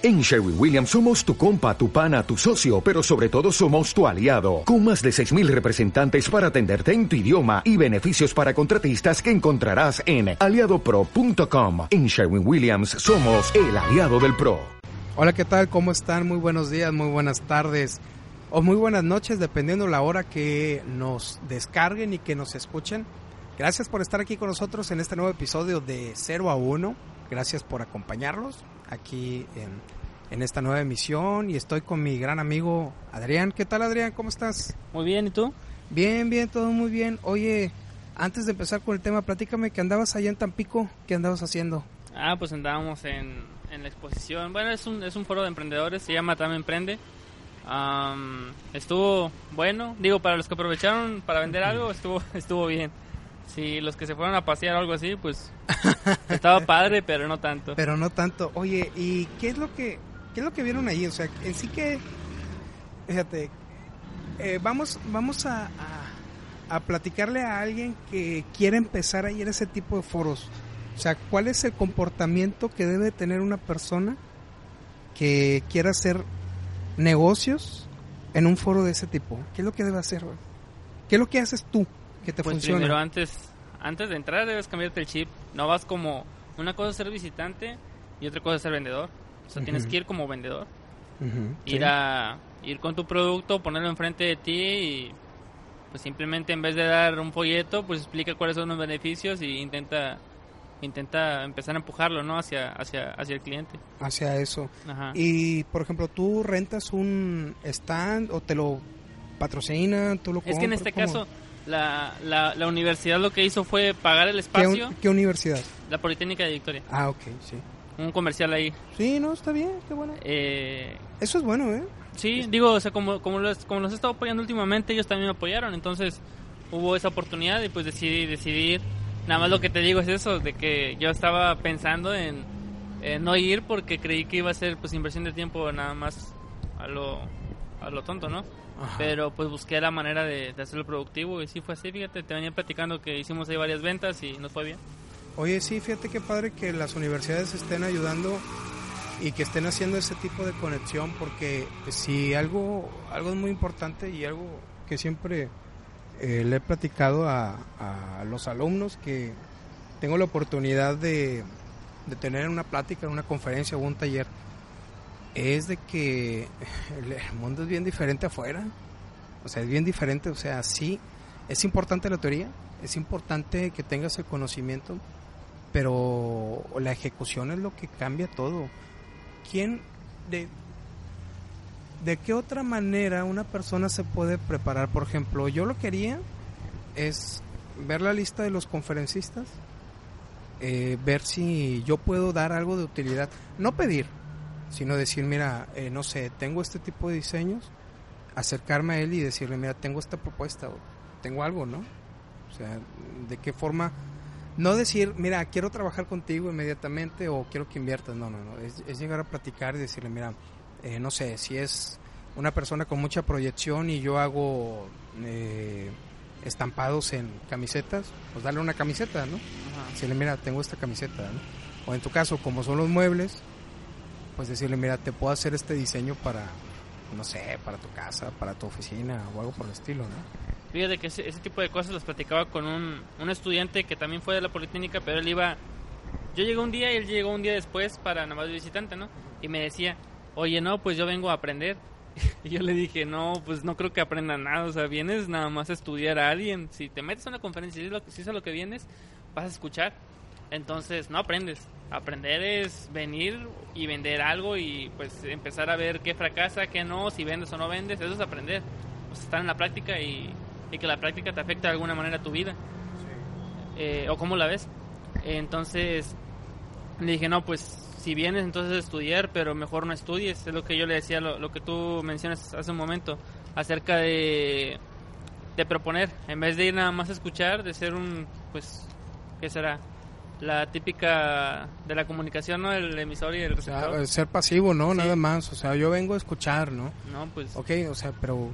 En Sherwin Williams somos tu compa, tu pana, tu socio, pero sobre todo somos tu aliado, con más de 6.000 representantes para atenderte en tu idioma y beneficios para contratistas que encontrarás en aliadopro.com. En Sherwin Williams somos el aliado del PRO. Hola, ¿qué tal? ¿Cómo están? Muy buenos días, muy buenas tardes o muy buenas noches, dependiendo la hora que nos descarguen y que nos escuchen. Gracias por estar aquí con nosotros en este nuevo episodio de 0 a 1. Gracias por acompañarnos aquí en, en, esta nueva emisión y estoy con mi gran amigo Adrián. ¿Qué tal Adrián? ¿Cómo estás? Muy bien, ¿y tú? Bien, bien, todo muy bien. Oye, antes de empezar con el tema, platícame que andabas allá en Tampico, ¿qué andabas haciendo? Ah, pues andábamos en, en la exposición. Bueno, es un, es un foro de emprendedores, se llama Tam Emprende. Um, estuvo bueno, digo, para los que aprovecharon para vender algo, estuvo, estuvo bien. Si los que se fueron a pasear o algo así, pues estaba padre, pero no tanto. Pero no tanto. Oye, ¿y qué es lo que qué es lo que vieron ahí? O sea, en sí que fíjate, eh, vamos vamos a, a, a, platicarle a alguien que quiere empezar a ir a ese tipo de foros. O sea, ¿cuál es el comportamiento que debe tener una persona que quiera hacer negocios en un foro de ese tipo? ¿Qué es lo que debe hacer? ¿Qué es lo que haces tú? que te pues funciona. Primero, antes, antes de entrar debes cambiarte el chip. No vas como una cosa es ser visitante y otra cosa es ser vendedor. O sea, uh -huh. tienes que ir como vendedor. Uh -huh. Ir sí. a ir con tu producto, ponerlo enfrente de ti y pues simplemente en vez de dar un folleto, pues explica cuáles son los beneficios y intenta intenta empezar a empujarlo, ¿no? Hacia hacia hacia el cliente. Hacia eso. Ajá. Y por ejemplo, tú rentas un stand o te lo patrocinan, tú lo Es que en este ¿cómo? caso la, la, la, universidad lo que hizo fue pagar el espacio. ¿Qué, ¿Qué, universidad? La Politécnica de Victoria. Ah, ok, sí. Un comercial ahí. Sí, no, está bien, qué bueno. Eh, Eso es bueno, ¿eh? Sí, digo, o sea, como, como, los, como los he estado apoyando últimamente, ellos también me apoyaron, entonces hubo esa oportunidad y pues decidí decidir. Nada más lo que te digo es eso, de que yo estaba pensando en, en no ir porque creí que iba a ser pues inversión de tiempo nada más a lo, a lo tonto, ¿no? Ajá. Pero pues busqué la manera de, de, hacerlo productivo y sí fue así, fíjate, te venía platicando que hicimos ahí varias ventas y nos fue bien. Oye, sí, fíjate qué padre que las universidades estén ayudando y que estén haciendo ese tipo de conexión porque si algo, algo es muy importante y algo que siempre eh, le he platicado a, a, los alumnos que tengo la oportunidad de, de tener una plática, una conferencia o un taller es de que el mundo es bien diferente afuera. O sea, es bien diferente. O sea, sí, es importante la teoría, es importante que tengas el conocimiento, pero la ejecución es lo que cambia todo. ¿Quién, de, de qué otra manera una persona se puede preparar? Por ejemplo, yo lo que haría es ver la lista de los conferencistas, eh, ver si yo puedo dar algo de utilidad. No pedir, sino decir, mira, eh, no sé, tengo este tipo de diseños, acercarme a él y decirle, mira, tengo esta propuesta, o tengo algo, ¿no? O sea, de qué forma, no decir, mira, quiero trabajar contigo inmediatamente o quiero que inviertas, no, no, no, es, es llegar a platicar y decirle, mira, eh, no sé, si es una persona con mucha proyección y yo hago eh, estampados en camisetas, pues darle una camiseta, ¿no? Ajá. Decirle, mira, tengo esta camiseta, ¿no? O en tu caso, como son los muebles, pues decirle, mira, te puedo hacer este diseño para, no sé, para tu casa, para tu oficina o algo por el estilo, ¿no? Fíjate que ese, tipo de cosas las platicaba con un, un, estudiante que también fue de la Politécnica, pero él iba... Yo llegué un día y él llegó un día después para nada visitante, ¿no? Y me decía, oye, no, pues yo vengo a aprender. Y yo le dije, no, pues no creo que aprenda nada, o sea, vienes nada más a estudiar a alguien. Si te metes a una conferencia y si es, lo, es lo que vienes, vas a escuchar. Entonces, no aprendes. Aprender es venir y vender algo y pues empezar a ver qué fracasa, qué no, si vendes o no vendes. Eso es aprender. Pues estar en la práctica y, y que la práctica te afecte de alguna manera a tu vida. Sí. Eh, o cómo la ves. Entonces, le dije, no, pues si vienes entonces a estudiar, pero mejor no estudies. Es lo que yo le decía, lo, lo que tú mencionas hace un momento, acerca de, de proponer. En vez de ir nada más a escuchar, de ser un, pues, ¿qué será? La típica de la comunicación, ¿no? El emisor y el receptor. O sea, ser pasivo, ¿no? Sí. Nada más. O sea, yo vengo a escuchar, ¿no? No, pues. Ok, o sea, pero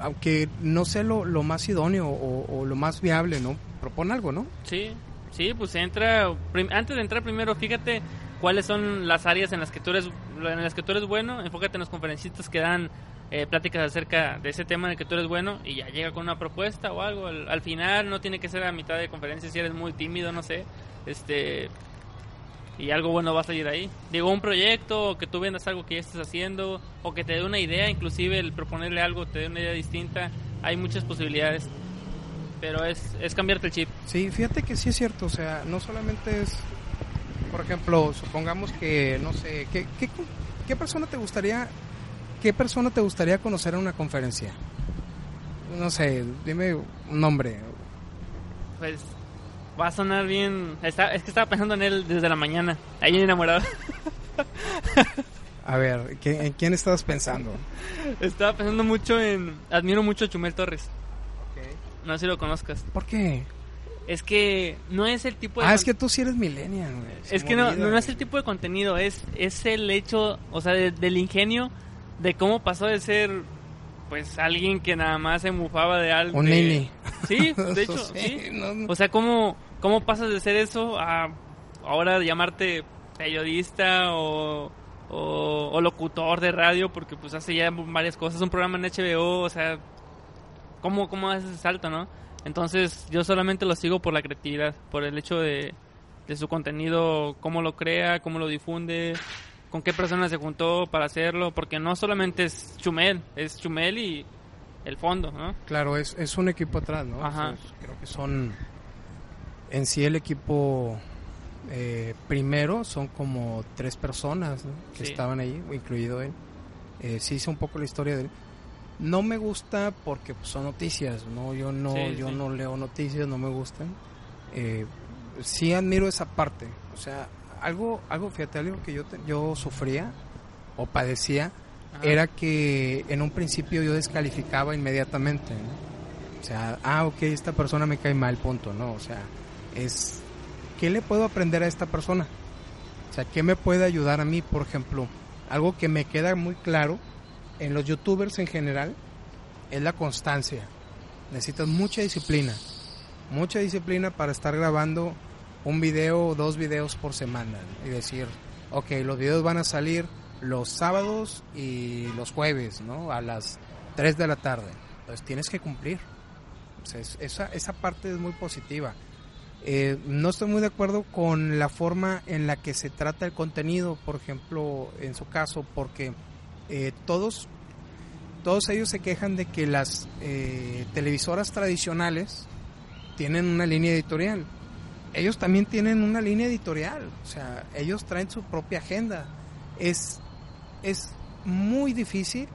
aunque no sé lo, lo más idóneo o, o, lo más viable, ¿no? Propone algo, ¿no? Sí, sí, pues entra. Antes de entrar primero, fíjate cuáles son las áreas en las que tú eres en las que tú eres bueno, enfócate en los conferencistas que dan eh, pláticas acerca de ese tema en el que tú eres bueno y ya llega con una propuesta o algo. Al, final no tiene que ser a mitad de conferencia si eres muy tímido, no sé. Este y algo bueno va a salir ahí. Digo, un proyecto, o que tú vendas algo que ya estés haciendo, o que te dé una idea, inclusive el proponerle algo te dé una idea distinta. Hay muchas posibilidades, pero es, es cambiarte el chip. Sí, fíjate que sí es cierto, o sea, no solamente es, por ejemplo, supongamos que, no sé, ¿qué, qué, qué persona te gustaría ¿qué persona te gustaría conocer en una conferencia? No sé, dime un nombre. Pues va a sonar bien. es que estaba pensando en él desde la mañana. Ahí enamorado. A ver, ¿en quién estabas pensando? Estaba pensando mucho en. Admiro mucho a Chumel Torres. No sé si lo conozcas. ¿Por qué? Es que no es el tipo de. Ah, es que tú sí eres millennial, Es que no, no, es el tipo de contenido, es, es el hecho, o sea, del ingenio de cómo pasó de ser pues alguien que nada más se mufaba de algo. Un nini. Sí, de hecho, sí. O sea, ¿cómo, ¿cómo pasas de ser eso a ahora llamarte periodista o, o, locutor de radio? Porque pues hace ya varias cosas, un programa en HBO, o sea, ¿cómo, cómo haces ese salto, no? Entonces yo solamente lo sigo por la creatividad, por el hecho de, de su contenido, cómo lo crea, cómo lo difunde, con qué personas se juntó para hacerlo, porque no solamente es Chumel, es Chumel y el fondo, ¿no? Claro, es, es un equipo atrás, ¿no? Ajá. creo que son, en sí el equipo eh, primero son como tres personas que estaban ahí, incluido él. Eh, sí hice un poco la historia de él. No me gusta porque pues, son noticias, ¿no? Yo no, yo no leo noticias, no me gustan. Eh, sí admiro esa parte, o sea, algo, algo, fíjate, algo que yo, yo sufría o padecía era que en un principio yo descalificaba inmediatamente. O sea, ah, ok, esta persona me cae mal, punto, ¿no? O sea, es, ¿qué le puedo aprender a esta persona? O sea, ¿qué me puede ayudar a mí? Por ejemplo, algo que me queda muy claro en los youtubers en general es la constancia. Necesitas mucha disciplina, mucha disciplina para estar grabando un video o dos videos por semana y decir, ok, los videos van a salir los sábados y los jueves, ¿no? A las 3 de la tarde. Entonces tienes que cumplir. esa, esa parte es muy positiva. Eh, no estoy muy de acuerdo con la forma en la que se trata el contenido, por ejemplo, en su caso, porque eh, todos, todos ellos se quejan de que las eh, televisoras tradicionales tienen una línea editorial ellos también tienen una línea editorial, o sea, ellos traen su propia agenda. Es, es muy difícil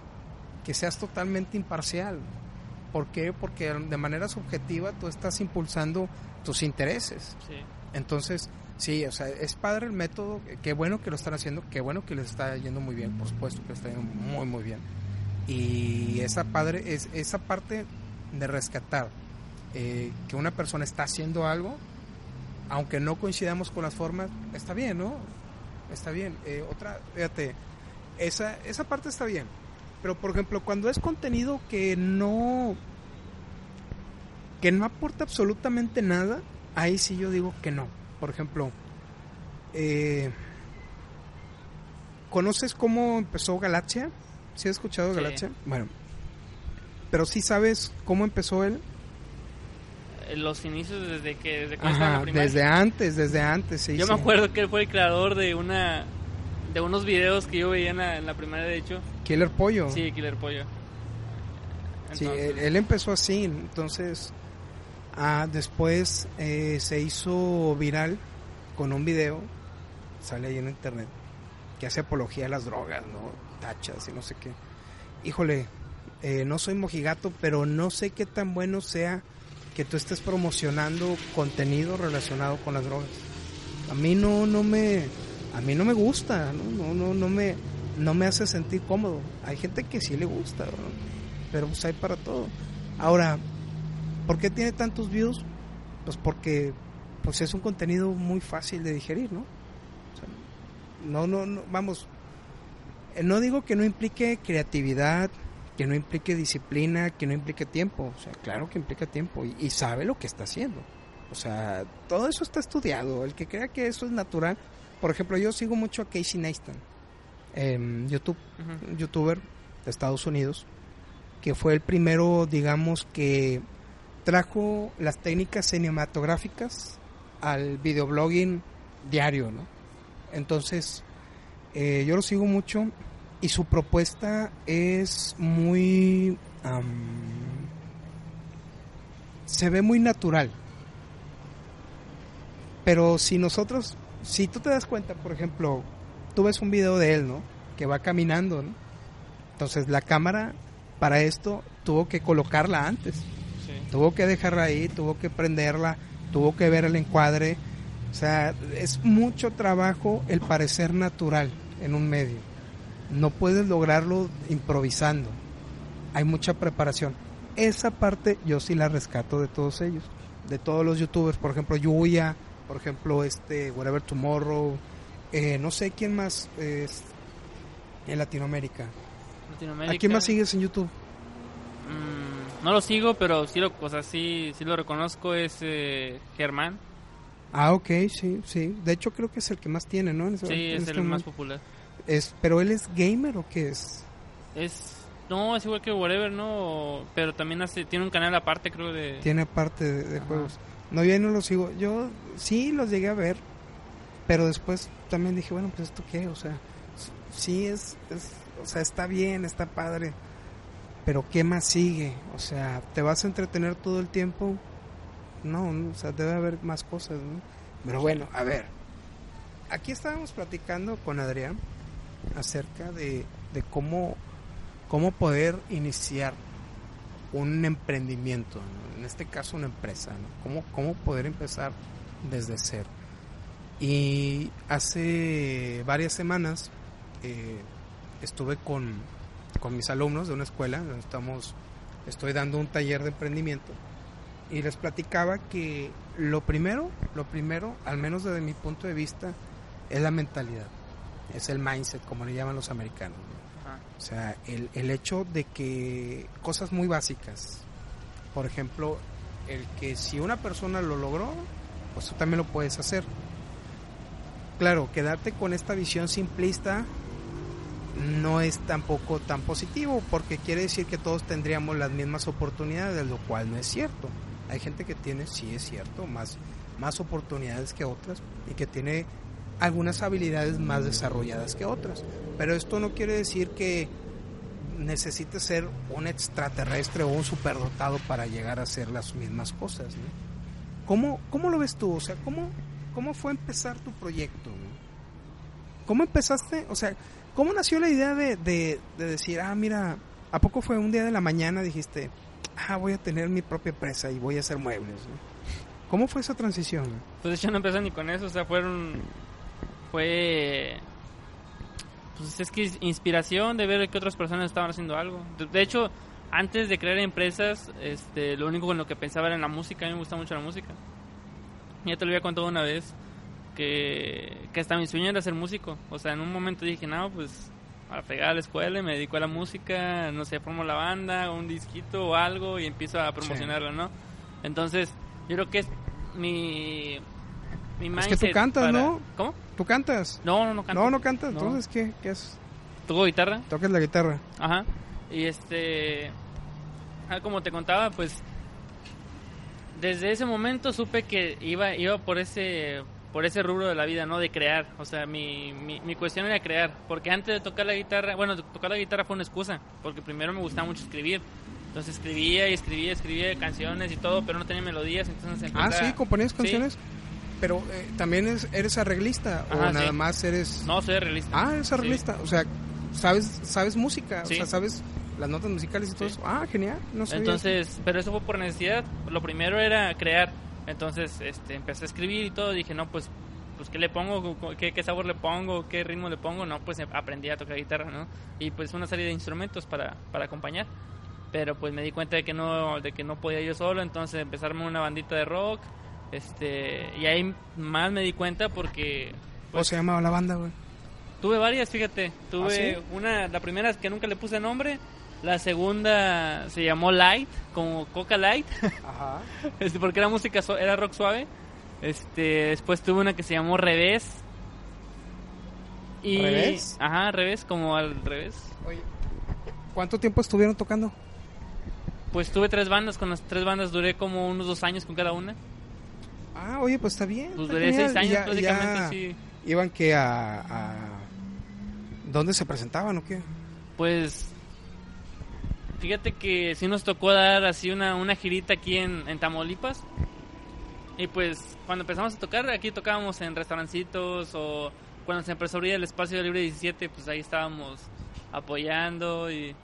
que seas totalmente imparcial. ¿Por qué? Porque de manera subjetiva tú estás impulsando tus intereses. Entonces, sí, o sea, es padre el método, qué bueno que lo están haciendo, qué bueno que les está yendo muy bien, por supuesto que les está yendo muy, muy bien. Y esa, padre, es, esa parte de rescatar eh, que una persona está haciendo algo aunque no coincidamos con las formas, está bien, ¿no? Está bien. Eh, otra, fíjate, esa, esa parte está bien. Pero, por ejemplo, cuando es contenido que no, que no aporta absolutamente nada, ahí sí yo digo que no. Por ejemplo, eh, ¿conoces cómo empezó Galaxia? ¿Sí has escuchado Galaxia? Bueno, pero sí sabes cómo empezó él los inicios desde que desde, desde antes, desde antes, Yo me acuerdo que él fue el creador de una de unos videos que yo veía en la, en primera de hecho. Killer Pollo. Sí, Killer Pollo. sí, él, empezó así, entonces ah, después eh, se hizo viral con un video, sale ahí en internet, que hace apología a las drogas, ¿no? Tachas y no sé qué. Híjole, eh, no soy mojigato, pero no sé qué tan bueno sea que tú estés promocionando contenido relacionado con las drogas. A mí no, no me, a mí no me gusta, no, no, no, me, no me hace sentir cómodo. Hay gente que sí le gusta, pero pues hay para todo. Ahora, ¿por qué tiene tantos views? Pues porque pues es un contenido muy fácil de digerir, ¿no? no, no, no, vamos, eh, no digo que no implique creatividad, que no implique disciplina, que no implique tiempo. O sea, claro que implica tiempo y, sabe lo que está haciendo. O sea, todo eso está estudiado. El que crea que eso es natural. Por ejemplo, yo sigo mucho a Casey Neistat. YouTube, un youtuber de Estados Unidos, que fue el primero, digamos, que trajo las técnicas cinematográficas al videoblogging diario, ¿no? Entonces, eh, yo lo sigo mucho y su propuesta es muy... se ve muy natural. Pero si nosotros, si tú te das cuenta, por ejemplo, tú ves un video de él, ¿no? Que va caminando, ¿no? Entonces la cámara para esto tuvo que colocarla antes. Tuvo que dejarla ahí, tuvo que prenderla, tuvo que ver el encuadre. O sea, es mucho trabajo el parecer natural en un medio. No puedes lograrlo improvisando. Hay mucha preparación. Esa parte yo sí la rescato de todos ellos. De todos los youtubers, por ejemplo, Yuya, por ejemplo, este, Whatever Tomorrow, eh, no sé quién más es en Latinoamérica. ¿A quién más sigues en YouTube? Mm, no lo sigo, pero sí lo, o sí, sí lo reconozco, es eh, Germán. Ah, ok, sí, sí. De hecho creo que es el que más tiene, ¿no? sí, es el más popular. Es, ¿Pero él es gamer o qué es? Es... No, es igual que Whatever, ¿no? Pero también hace, tiene un canal aparte, creo, de... Tiene aparte de, juegos. No, yo no lo sigo. Yo sí los llegué a ver, pero después también dije, bueno, pues esto qué, o sea, sí es, es o sea, está bien, está padre, pero ¿qué más sigue? O sea, ¿te vas a entretener todo el tiempo? No, o sea, debe haber más cosas, ¿no? Pero bueno, a ver, aquí estábamos platicando con Adrián acerca de, de cómo, cómo poder iniciar un emprendimiento, en este caso una empresa, ¿no? ¿Cómo, cómo poder empezar desde cero. Y hace varias semanas eh, estuve con, con mis alumnos de una escuela, estamos, estoy dando un taller de emprendimiento y les platicaba que lo primero, lo primero, al menos desde mi punto de vista, es la mentalidad, es el mindset, como le llaman los americanos. O sea, el, el hecho de que cosas muy básicas, por ejemplo, el que si una persona lo logró, pues tú también lo puedes hacer. Claro, quedarte con esta visión simplista no es tampoco tan positivo porque quiere decir que todos tendríamos las mismas oportunidades, lo cual no es cierto. Hay gente que tiene, sí es cierto, más, más oportunidades que otras y que tiene algunas habilidades más desarrolladas que otras. Pero esto no quiere decir que necesite ser un extraterrestre o un superdotado para llegar a hacer las mismas cosas. ¿Cómo, ¿Cómo, lo ves tú? O sea, ¿cómo, cómo fue empezar tu proyecto? ¿Cómo empezaste? O sea, ¿Cómo nació la idea de, de, decir, ah, mira, ¿a poco fue un día de la mañana dijiste, ah, voy a tener mi propia empresa y voy a hacer muebles? ¿Cómo fue esa transición? Pues de hecho no empecé ni con eso, o sea, fueron, fue, pues es que inspiración de ver que otras personas estaban haciendo algo. De, hecho, antes de crear empresas, este, lo único con lo que pensaba era en la música, a mí me gusta mucho la música. Ya te lo había contado una vez, que, que hasta mi sueño era ser músico. O sea, en un momento dije, no, pues a pegar a la escuela y me dedico a la música, no sé, formo la banda, un disquito o algo y empiezo a promocionarlo, ¿no? Entonces, yo creo que es mi, mi mindset. Es que tú cantas, ¿no? ¿Cómo? ¿Tú cantas? No, no, no canto. No, no cantas. Entonces, ¿qué, ¿qué es? ¿Toco guitarra? Tocas la guitarra. Ajá. Y este. Ah, como te contaba, pues. Desde ese momento supe que iba, iba por ese por ese rubro de la vida, ¿no? De crear. O sea, mi, mi, cuestión era crear. Porque antes de tocar la guitarra, bueno, tocar la guitarra fue una excusa. Porque primero me gustaba mucho escribir. Entonces escribía y escribía, escribía canciones y todo, pero no tenía melodías. Entonces ah, sí, componías canciones. Pero eh, también eres arreglista o nada más eres. No, soy arreglista. Ah, eres arreglista. O sea, sabes, sabes música. O sea, sabes las notas musicales y todo eso. Ah, genial. No Entonces, pero eso fue por necesidad. Lo primero era crear entonces este, empecé a escribir y todo. Dije, no, pues, pues ¿qué le pongo? ¿Qué, ¿Qué, sabor le pongo? ¿Qué ritmo le pongo? No, pues aprendí a tocar guitarra, ¿no? Y pues una serie de instrumentos para, para acompañar. Pero pues me di cuenta de que no, de que no podía yo solo, entonces a una bandita de rock. Este, y ahí más me di cuenta porque... Pues, ¿Cómo se llamaba la banda, güey? Tuve varias, fíjate. Tuve ¿Ah, una, la primera que nunca le puse nombre la segunda se llamó Light, como Coca Light. Ajá. este, porque era música, era rock suave. Este, después tuve una que se llamó Revés. Y, ¿Revés? Ajá, revés, como al revés. Oye, ¿cuánto tiempo estuvieron tocando? Pues tuve tres bandas, con las tres bandas duré como unos dos años con cada una. Ah, oye, pues está bien. Pues duré seis años Ya- prácticamente, ya sí. ¿Iban que a, a... ¿Dónde se presentaban o qué? Pues fíjate que sí nos tocó dar así una, una girita aquí en, en Tamaulipas. Y pues cuando empezamos a tocar, aquí tocábamos en restaurancitos o cuando se empezó a abrir el espacio libre 17, pues ahí estábamos apoyando y,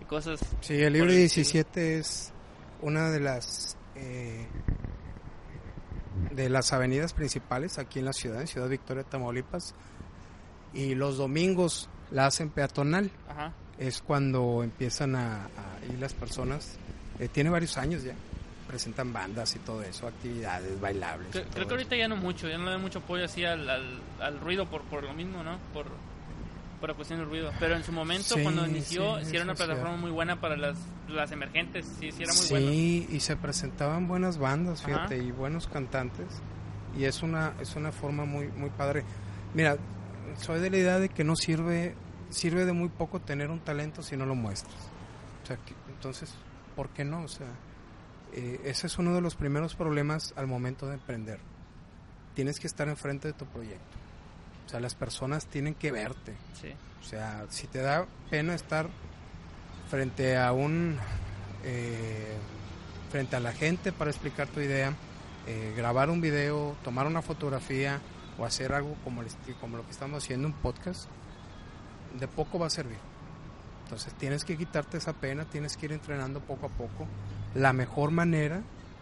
y cosas. Sí, el Libre el estilo. 17 es una de las eh, de las avenidas principales aquí en la ciudad, en Ciudad Victoria, Tamaulipas. Y los domingos la hacen peatonal. Ajá. Es cuando empiezan a, a ir las personas. eh, tiene varios años ya. Presentan bandas y todo eso, actividades bailables. Creo, creo que ahorita ya no mucho, ya no le da mucho apoyo así al, al, al ruido por, por lo mismo, ¿no? Por, por cuestión del ruido. Pero en su momento, Sí, cuando inició, sí, sí, era una plataforma muy buena para las, las emergentes, sí, sí era muy bueno. Sí, y se presentaban buenas bandas, Ajá. fíjate, y buenos cantantes. Y es una, es una forma muy, muy padre. Mira, soy de la idea de que no sirve, sirve de muy poco tener un talento si no lo muestras. O sea, que- entonces, ¿por qué no? O sea, eh, ese es uno de los primeros problemas al momento de emprender. Tienes que estar enfrente de tu proyecto. O sea, las personas tienen que verte. Sí. O sea, si te da pena estar frente a un eh, frente a la gente para explicar tu idea, eh, grabar un video, tomar una fotografía o hacer algo como, el como lo que estamos haciendo, un podcast, de poco va a servir. Entonces tienes que quitarte esa pena, tienes que ir entrenando poco a poco. La mejor manera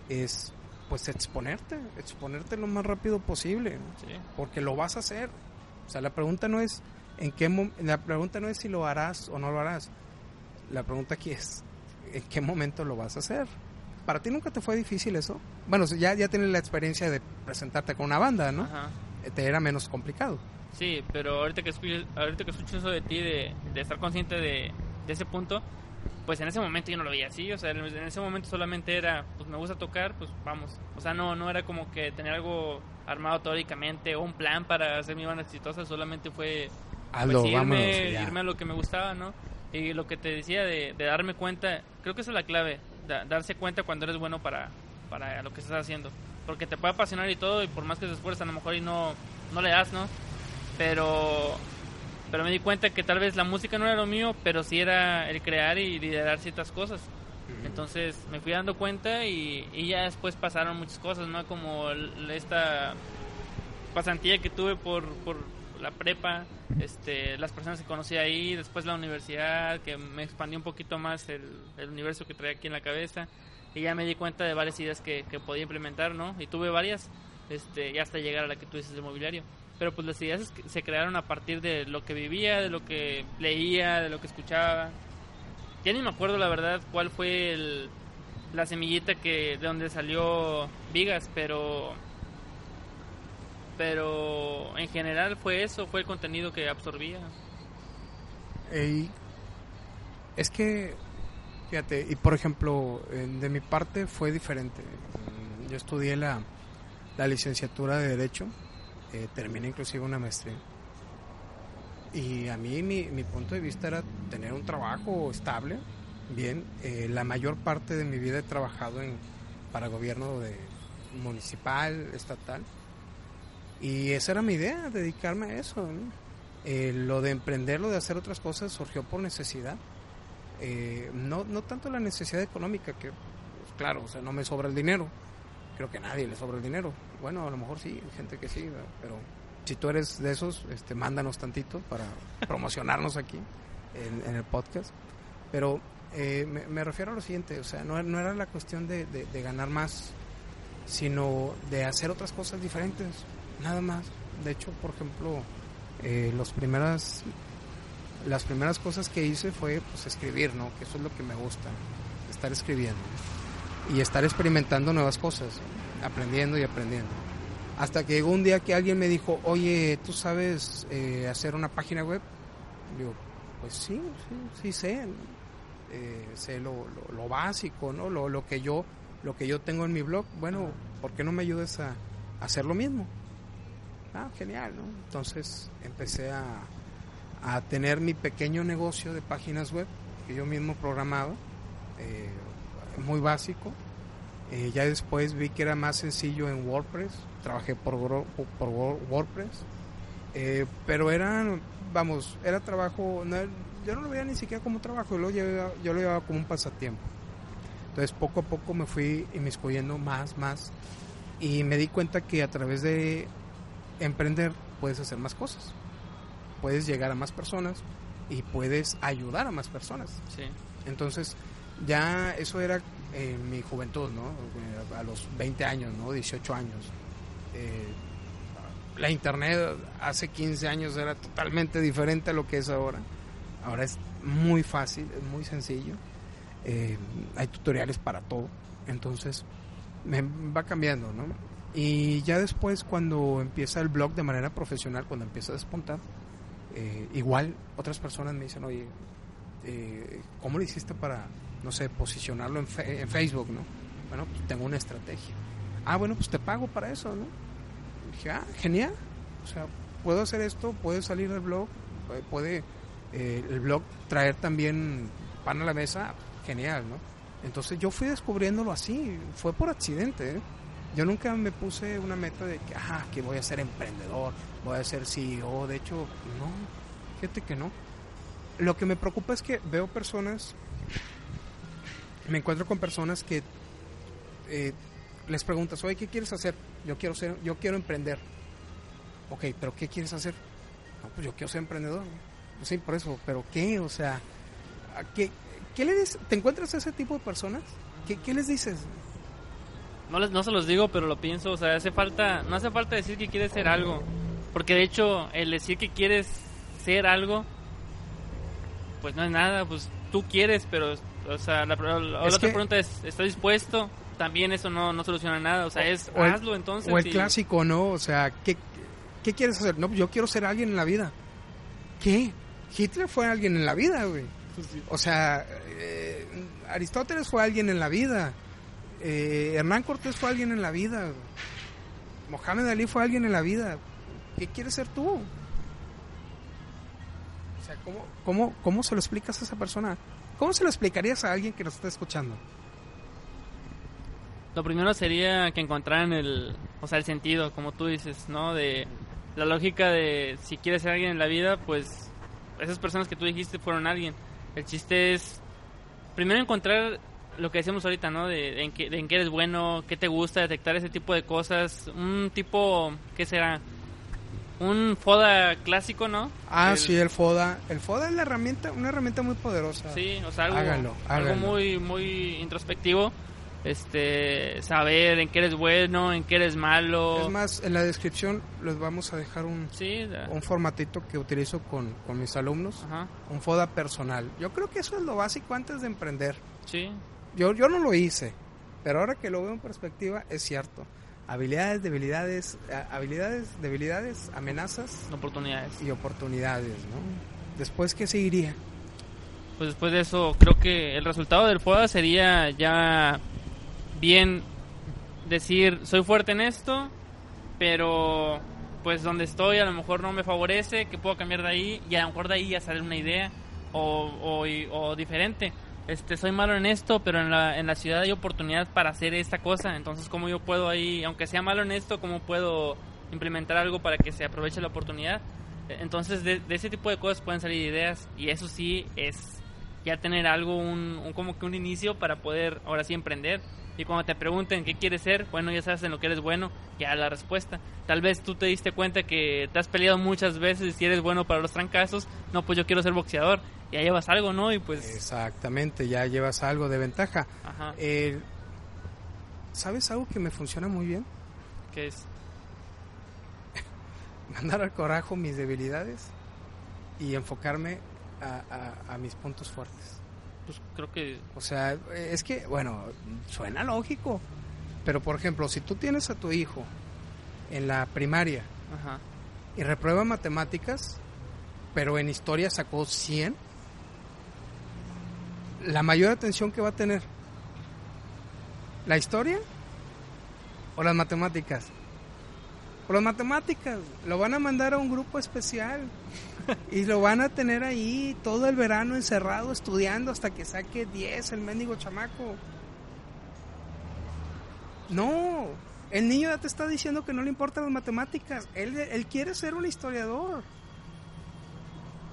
es pues exponerte, exponerte lo más rápido posible. ¿no? Sí. porque lo vas a hacer. O sea, la pregunta no es en qué la pregunta no es si lo harás o no lo harás. La pregunta aquí es en qué momento lo vas a hacer. Para ti nunca te fue difícil eso. Bueno, ya ya tienes la experiencia de presentarte con una banda, ¿no? Ajá. Eh, Te era menos complicado. Sí, pero ahorita que escucho, ahorita que escucho eso de ti, de, de estar consciente de, de ese punto, pues en ese momento yo no lo veía así, o sea, en ese momento solamente era, pues me gusta tocar, pues vamos. O sea, no, no era como que tener algo armado teóricamente o un plan para hacer mi banda exitosa, solamente fue pues, irme, a lo que me gustaba, ¿no? Y lo que te decía de, de darme cuenta, creo que esa es la clave, da- darse cuenta cuando eres bueno para, para lo que estás haciendo. Porque te puede apasionar y todo, y por más que te esfuerces, a lo mejor y no, no le das, ¿no? Pero, pero me di cuenta que tal vez la música no era lo mío, pero sí era el crear y liderar ciertas cosas. Entonces me fui dando cuenta y, ya después pasaron muchas cosas, ¿no? Como esta pasantía que tuve por, por la prepa, este, las personas que conocí ahí, después la universidad, que me expandió un poquito más el, el universo que traía aquí en la cabeza y ya me di cuenta de varias ideas que, que podía implementar, ¿no? Y tuve varias, este, hasta llegar a la que tú dices de mobiliario. Pero pues las ideas se crearon a partir de lo que vivía, de lo que leía, de lo que escuchaba. Ya ni me acuerdo la verdad cuál fue el, la semillita que de donde salió Vigas, pero pero en general fue eso, fue el contenido que absorbía. Es que, fíjate, y por ejemplo, de mi parte fue diferente. Mm, Yo estudié la, la licenciatura de Derecho, eh, terminé inclusive una maestría. Y a mí mi, mi punto de vista era tener un trabajo estable, bien. Eh, la mayor parte de mi vida he trabajado en, para gobierno de, municipal, estatal. Y esa era mi idea, dedicarme a eso. Eh, lo de emprender, lo de hacer otras cosas surgió por necesidad. Eh, no, no tanto la necesidad económica, que pues, claro, o sea, no me sobra el dinero. Creo que a nadie le sobra el dinero. Bueno, a lo mejor sí, hay gente que sí, pero si tú eres de esos, este, mándanos tantito para promocionarnos aquí en, en el podcast. Pero eh, me, me refiero a lo siguiente, o sea, no, no era la cuestión de, de- de ganar más, sino de hacer otras cosas diferentes, nada más. De hecho, por ejemplo, eh, los primeras, las primeras cosas que hice fue pues, escribir, ¿no? Que eso es lo que me gusta, estar escribiendo y estar experimentando nuevas cosas, aprendiendo y aprendiendo. Hasta que llegó un día que alguien me dijo, oye, ¿tú sabes eh, hacer una página web? Digo, pues sí, sí, sí sé. Eh, sé lo, lo- básico, ¿no? Lo, lo que yo, lo que yo tengo en mi blog. Bueno, ¿por qué no me ayudas a, a hacer lo mismo? Ah, genial, ¿no? Entonces empecé a, a tener mi pequeño negocio de páginas web que yo mismo programaba, eh, muy básico. Eh, ya después vi que era más sencillo en WordPress, trabajé por, por WordPress, eh, pero era, vamos, era trabajo, yo no lo veía ni siquiera como trabajo, yo lo, llevaba, yo lo llevaba como un pasatiempo. Entonces poco a poco me fui inmiscuyendo más, más, y me di cuenta que a través de emprender puedes hacer más cosas, puedes llegar a más personas y puedes ayudar a más personas. Sí. Entonces, ya eso era en mi juventud, ¿no? A los 20 años, ¿no? 18 años. Eh, la internet hace 15 años era totalmente diferente a lo que es ahora. Ahora es muy fácil, es muy sencillo. Eh, hay tutoriales para todo. Entonces, me va cambiando, ¿no? Y ya después, cuando empieza el blog de manera profesional, cuando empieza a despuntar, eh, igual otras personas me dicen, oye, eh, ¿cómo lo hiciste para, no sé, posicionarlo en, Facebook, no? Bueno, pues tengo una estrategia. Ah, bueno, pues te pago para eso, ¿no? Dije, ah, genial. O sea, puedo hacer esto, puede salir del blog, eh, puede el blog traer también pan a la mesa, genial, ¿no? Entonces yo fui descubriéndolo así, fue por accidente, ¿eh? Yo nunca me puse una meta de que, ah, que voy a ser emprendedor, voy a ser CEO. De hecho, no, fíjate que no. Lo que me preocupa es que veo personas, me encuentro con personas que eh, les preguntas, oye, ¿qué quieres hacer? Yo quiero ser, yo quiero emprender. Ok, pero ¿qué quieres hacer? No, pues yo quiero ser emprendedor. Pues sí, por eso, pero ¿qué? O sea, ¿qué, qué le dices? ¿Te encuentras a ese tipo de personas? ¿Qué, qué les dices? no, les, no se los digo, pero lo pienso, o sea, hace falta, no hace falta decir que quieres ser algo, porque de hecho el decir que quieres ser algo, pues no es nada, pues tú quieres, pero, o sea, la, otra pregunta es, ¿estás dispuesto? También eso no, no soluciona nada, o sea, es hazlo entonces. O el clásico, ¿no? O sea, ¿qué, ¿qué quieres hacer? No, yo quiero ser alguien en la vida. ¿Qué? Hitler fue alguien en la vida, güey. Pues o sea, eh, Aristóteles fue alguien en la vida. Eh, Hernán Cortés fue alguien en la vida. Mohamed Ali fue alguien en la vida. ¿Qué quieres ser tú? O sea, ¿cómo, cómo, se lo explicas a esa persona? ¿Cómo se lo explicarías a alguien que nos está escuchando? Lo primero sería que encontraran el, o sea, el sentido, como tú dices, ¿no? De la lógica de si quieres ser alguien en la vida, pues esas personas que tú dijiste fueron alguien. El chiste es primero encontrar lo que decíamos ahorita, ¿no? De, en, qué, eres bueno, qué te gusta, detectar ese tipo de cosas. Un tipo, ¿qué será? Un FODA clásico, ¿no? Ah, sí, el FODA. El FODA es la herramienta, una herramienta muy poderosa. Sí, o sea, algo, algo muy, muy introspectivo. Este, saber en qué eres bueno, en qué eres malo. Es más, en la descripción les vamos a dejar un, un formatito que utilizo con, con mis alumnos. Un FODA personal. Yo creo que eso es lo básico antes de emprender. Sí. Yo, yo no lo hice, pero ahora que lo veo en perspectiva es cierto. Habilidades, debilidades, habilidades, debilidades, amenazas. Oportunidades. Y oportunidades, ¿no? Después, ¿qué seguiría? Pues después de eso, creo que el resultado del FODA sería ya bien decir, soy fuerte en esto, pero pues donde estoy a lo mejor no me favorece, que puedo cambiar de ahí y a lo mejor de ahí ya sale una idea o, o, diferente este, soy malo en esto, pero en la, en la ciudad hay oportunidad para hacer esta cosa, entonces cómo yo puedo ahí, aunque sea malo en esto, cómo puedo implementar algo para que se aproveche la oportunidad. Entonces de, ese tipo de cosas pueden salir ideas y eso sí es ya tener algo, un, un, como que un inicio para poder ahora sí emprender. Y cuando te pregunten qué quieres ser, bueno, ya sabes en lo que eres bueno, ya la respuesta. Tal vez tú te diste cuenta que te has peleado muchas veces y si eres bueno para los trancazos, no, pues yo quiero ser boxeador ya llevas algo, ¿no? Y pues... Exactamente, ya llevas algo de ventaja. Ajá. ¿Sabes algo que me funciona muy bien? ¿Qué es? Mandar al corajo mis debilidades y enfocarme a, a mis puntos fuertes. Pues creo que... O sea, es que, bueno, suena lógico. Pero, por ejemplo, si tú tienes a tu hijo en la primaria Ajá. y reprueba matemáticas, pero en historia sacó 100, la mayor atención que va a tener? ¿La historia o las matemáticas? Por las matemáticas, lo van a mandar a un grupo especial. Y lo van a tener ahí todo el verano encerrado estudiando hasta que saque 10 el mendigo chamaco. No, el niño ya te está diciendo que no le importan las matemáticas. Él, él quiere ser un historiador.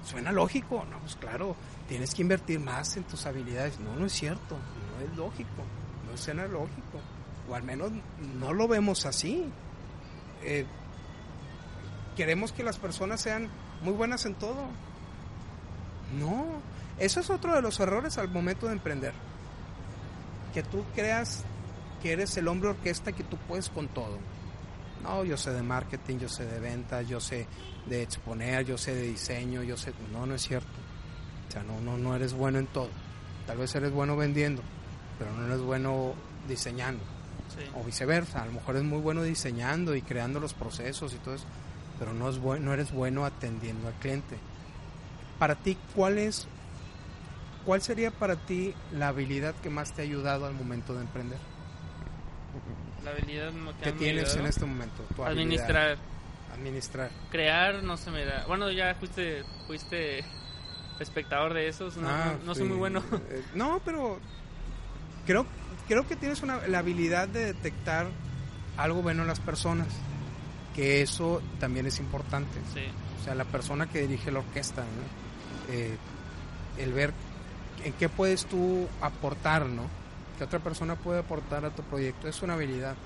Suena lógico, no, pues claro, tienes que invertir más en tus habilidades. No, no es cierto, no es lógico, no suena lógico. O al menos no lo vemos así. Eh, queremos que las personas sean muy buenas en todo. No, eso es otro de los errores al momento de emprender. Que tú creas que eres el hombre orquesta que tú puedes con todo. No, yo sé de marketing, yo sé de ventas, yo sé de exponer, yo sé de diseño, yo sé... No, no es cierto. O sea, no, no, no eres bueno en todo. Tal vez eres bueno vendiendo, pero no eres bueno diseñando. O viceversa, a lo mejor es muy bueno diseñando y creando los procesos y todo eso, pero no, es no eres bueno atendiendo al cliente. Para ti, ¿cuál es, cuál sería para ti la habilidad que más te ha ayudado al momento de emprender? La habilidad que, tienes en este momento. Administrar. Administrar. Crear no se me da. Bueno, ya fuiste, fuiste espectador de esos. No, ah, no, soy muy bueno. Eh, no, pero creo, creo que tienes una, la habilidad de detectar algo bueno en las personas. Que eso también es importante. O sea, la persona que dirige la orquesta, eh, el ver en qué puedes tú aportar, ¿no? que otra persona puede aportar a tu proyecto es una habilidad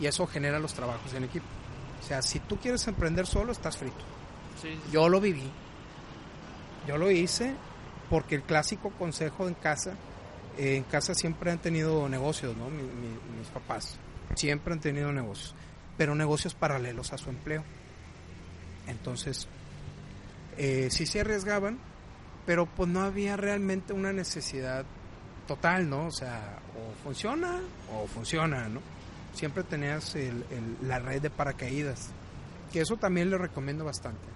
y eso genera los trabajos en equipo. O sea, si tú quieres emprender solo, estás frito. Yo lo viví. Yo lo hice porque el clásico consejo en casa, eh, en casa siempre han tenido negocios, ¿no? mis papás siempre han tenido negocios, pero negocios paralelos a su empleo. Entonces, eh, sí se arriesgaban, pero pues no había realmente una necesidad total, ¿no? O sea, o funciona o funciona, ¿no? Siempre tenías la red de paracaídas, que eso también le recomiendo bastante.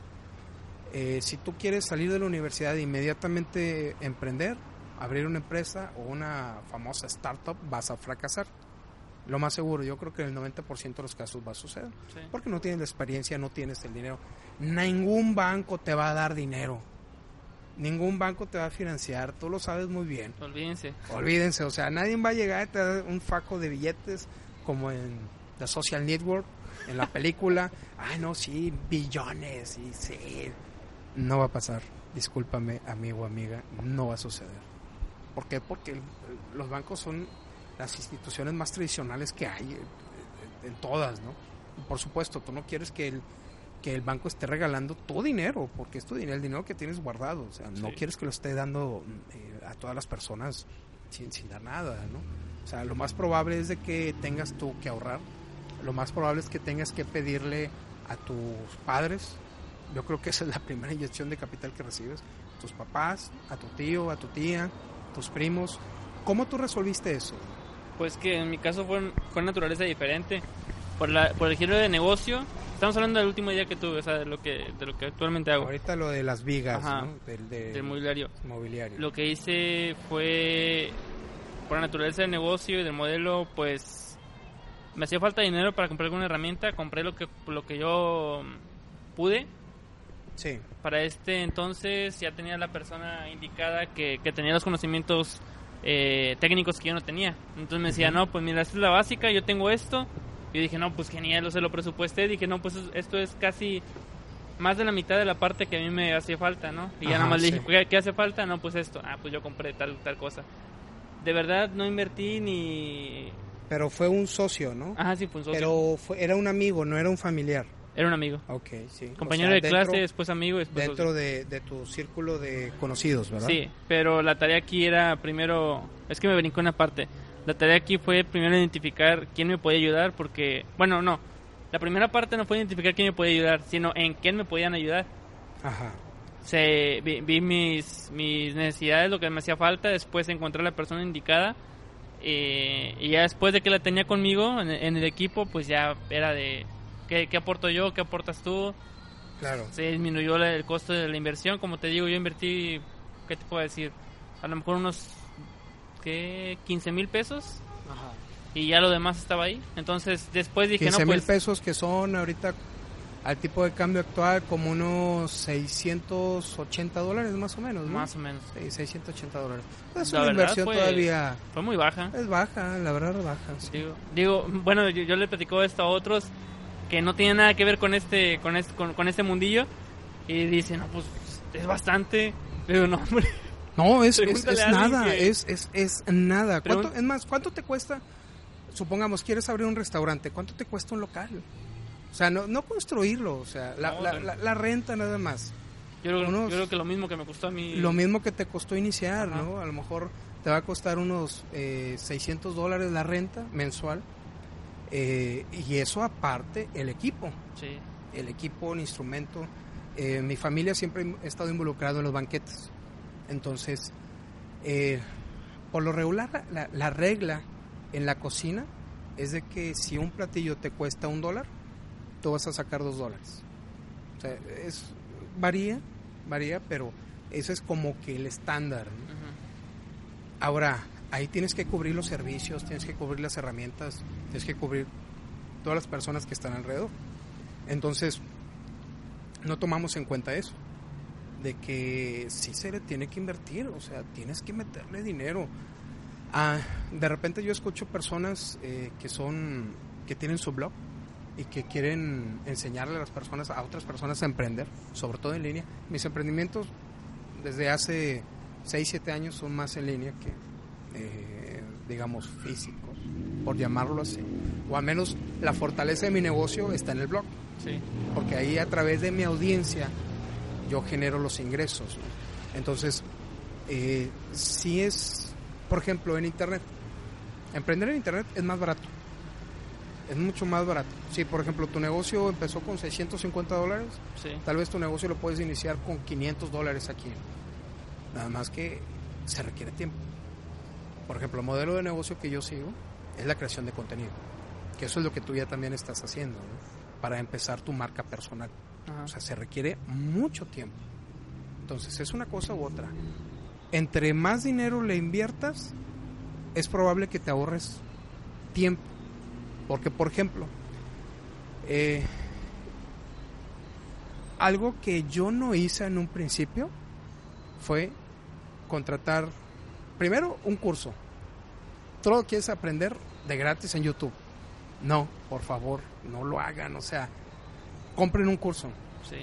Eh, si tú quieres salir de la universidad e inmediatamente emprender, abrir una empresa o una famosa startup, vas a fracasar. Lo más seguro, yo creo que en el 90% de los casos va a suceder. Porque no tienes la experiencia, no tienes el dinero. Ningún banco te va a dar dinero Ningún banco te va a financiar, tú lo sabes muy bien. Olvídense. Olvídense, o sea, nadie va a llegar y te dar un faco de billetes como en The Social Network, en la película. Ay, no, sí, billones, y sí. No va a pasar, discúlpame, amigo o amiga, no va a suceder. ¿Por qué? Porque los bancos son las instituciones más tradicionales que hay eh, en todas, ¿no? Por supuesto, tú no quieres que el que el banco esté regalando tu dinero, porque es tu dinero, el dinero que tienes guardado. O sea, no quieres que lo esté dando eh, a todas las personas sin, sin dar nada, ¿no? O sea, lo más probable es de que tengas tú que ahorrar. Lo más probable es que tengas que pedirle a tus padres. Yo creo que esa es la primera inyección de capital que recibes. Tus papás, a tu tío, a tu tía, tus primos. ¿Cómo tú resolviste eso? Pues que en mi caso fue, fue naturaleza diferente. Por, la, por el giro de negocio, Estamos hablando del último día que tuve, o sea, de lo que, de lo que actualmente hago. Ahorita lo de las vigas, ¿no? del, mobiliario. mobiliario. Lo que hice fue, por la naturaleza del negocio y del modelo, pues me hacía falta dinero para comprar alguna herramienta, compré lo que, lo que yo pude. Sí. Para este entonces ya tenía la persona indicada que, que tenía los conocimientos eh, técnicos que yo no tenía. Entonces me decía, no, pues mira, esta es la básica, yo tengo esto, yo dije, no, pues genial, o se lo presupuesté. Dije, no, pues esto es casi más de la mitad de la parte que a mí me hacía falta, ¿no? Y ya nada más le dije, ¿qué, hace falta? No, pues esto. Ah, pues yo compré tal, tal cosa. De verdad no invertí ni... Pero fue un socio, ¿no? Ajá, sí, fue un socio. Pero fue, era un amigo, no era un familiar. Era un amigo. Ok, sí. Compañero de clase, después amigo, después Dentro de, de, tu círculo de conocidos, ¿verdad? Sí, pero la tarea aquí era primero... Es que me brincó una parte. La tarea aquí fue primero identificar quién me podía ayudar, porque, bueno, no, la primera parte no fue identificar quién me podía ayudar, sino en quién me podían ayudar. Ajá. Se, vi, mis, mis necesidades, lo que me hacía falta, después encontré a la persona indicada. Eh, y ya después de que la tenía conmigo en, el equipo, pues ya era de ¿qué, ¿qué, aporto yo? ¿Qué aportas tú? Claro. Se disminuyó el costo de la inversión. Como te digo, yo invertí, ¿qué te puedo decir? A lo mejor unos que 15 mil pesos. Y ya lo demás estaba ahí. Entonces después dije, 15 mil pues pesos que son ahorita al tipo de cambio actual como unos 680 dólares más o menos, ¿no? Más o menos. Sí, 680 dólares. Es La una verdad inversión fue- todavía... Fue muy baja. Es baja, la verdad es baja. sí. Digo, digo, bueno, yo, yo le platico esto a otros que no tienen nada que ver con este, con este, con, con este mundillo y dicen, no, pues es bastante. Pero no, hombre. No, es, es, nada, que- es, es, es nada. ¿Cuánto, es más, ¿cuánto te cuesta? Supongamos, quieres abrir un restaurante, ¿cuánto te cuesta un local? O sea, no, no construirlo, o sea, la, No, la- la- la renta nada más. Yo creo, Unos- yo creo que lo mismo que me costó a mí. Lo mismo que te costó iniciar, Ajá. ¿no? A lo mejor te va a costar unos eh, 600 dólares la renta mensual. Eh, y eso aparte el equipo, Sí. el equipo, el instrumento. Eh, mi familia siempre ha estado involucrado en los banquetes. Entonces, eh, por lo regular, la, la regla en la cocina es de que si un platillo te cuesta un dólar, tú vas a sacar dos dólares. O sea, es, varía, varía, pero eso es como que el estándar. Ahora, ahí tienes que cubrir los servicios, tienes que cubrir las herramientas, tienes que cubrir todas las personas que están alrededor. Entonces, no tomamos en cuenta eso, de que sí se le tiene que invertir, o sea, tienes que meterle dinero. Ah, de repente yo escucho personas eh, que son, que tienen su blog y que quieren enseñarle a las personas, a otras personas a emprender, sobre todo en línea. Mis emprendimientos desde hace 6, 7 años son más en línea que, eh, digamos, físicos, por llamarlo así. O al menos la fortaleza de mi negocio está en el blog, Sí. porque ahí a través de mi audiencia yo genero los ingresos. Entonces, eh, si es, por ejemplo, en Internet, emprender en Internet es más barato. Es mucho más barato. Si, por ejemplo, tu negocio empezó con 650 dólares, Sí. Tal vez tu negocio lo puedes iniciar con 500 dólares aquí. Nada más que se requiere tiempo. Por ejemplo, el modelo de negocio que yo sigo es la creación de contenido. Que eso es lo que tú ya también estás haciendo, ¿no? Para empezar tu marca personal. Ajá. O sea, se requiere mucho tiempo. Entonces, es una cosa u otra. Entre más dinero le inviertas, es probable que te ahorres tiempo. Porque, por ejemplo, eh, algo que yo no hice en un principio fue contratar primero un curso. Tú lo quieres aprender de gratis en YouTube. No, por favor, no lo hagan. O sea, compren un curso. Sí.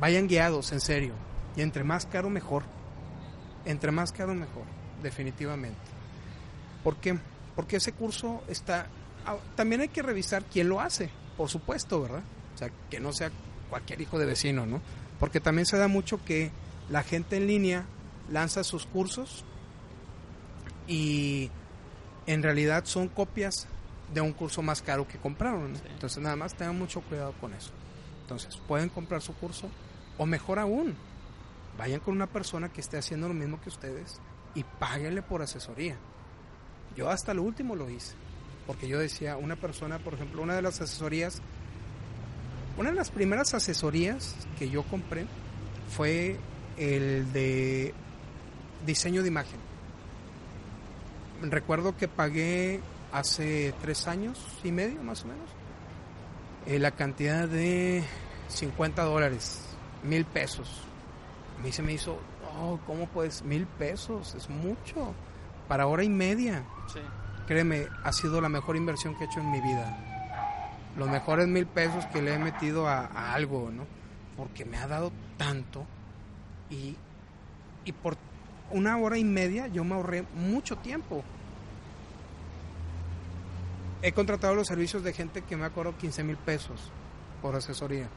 Vayan guiados, en serio. Y entre más caro, mejor. Entre más caro, mejor. Definitivamente. ¿Por qué? Porque ese curso está... ah, También hay que revisar quién lo hace, por supuesto, ¿verdad? O sea, que no sea cualquier hijo de vecino, ¿no? Porque también se da mucho que la gente en línea lanza sus cursos y en realidad son copias de un curso más caro que compraron. ¿no? Sí. Entonces nada más tengan mucho cuidado con eso. Entonces pueden comprar su curso o mejor aún, vayan con una persona que esté haciendo lo mismo que ustedes y páguenle por asesoría. Yo hasta lo último lo hice, porque yo decía, una persona, por ejemplo, una de las asesorías, una de las primeras asesorías que yo compré fue el de diseño de imagen. Recuerdo que pagué hace tres años y medio más o menos eh, la cantidad de 50 dólares, mil pesos. A mí se me hizo, oh, ¿cómo puedes? Mil pesos, es mucho. Para hora y media. Sí. Créeme, ha sido la mejor inversión que he hecho en mi vida. Los mejores mil pesos que le he metido a, a algo, ¿no? Porque me ha dado tanto y, y por una hora y media yo me ahorré mucho tiempo. He contratado los servicios de gente que me ha cobrado 15 mil pesos por asesoría.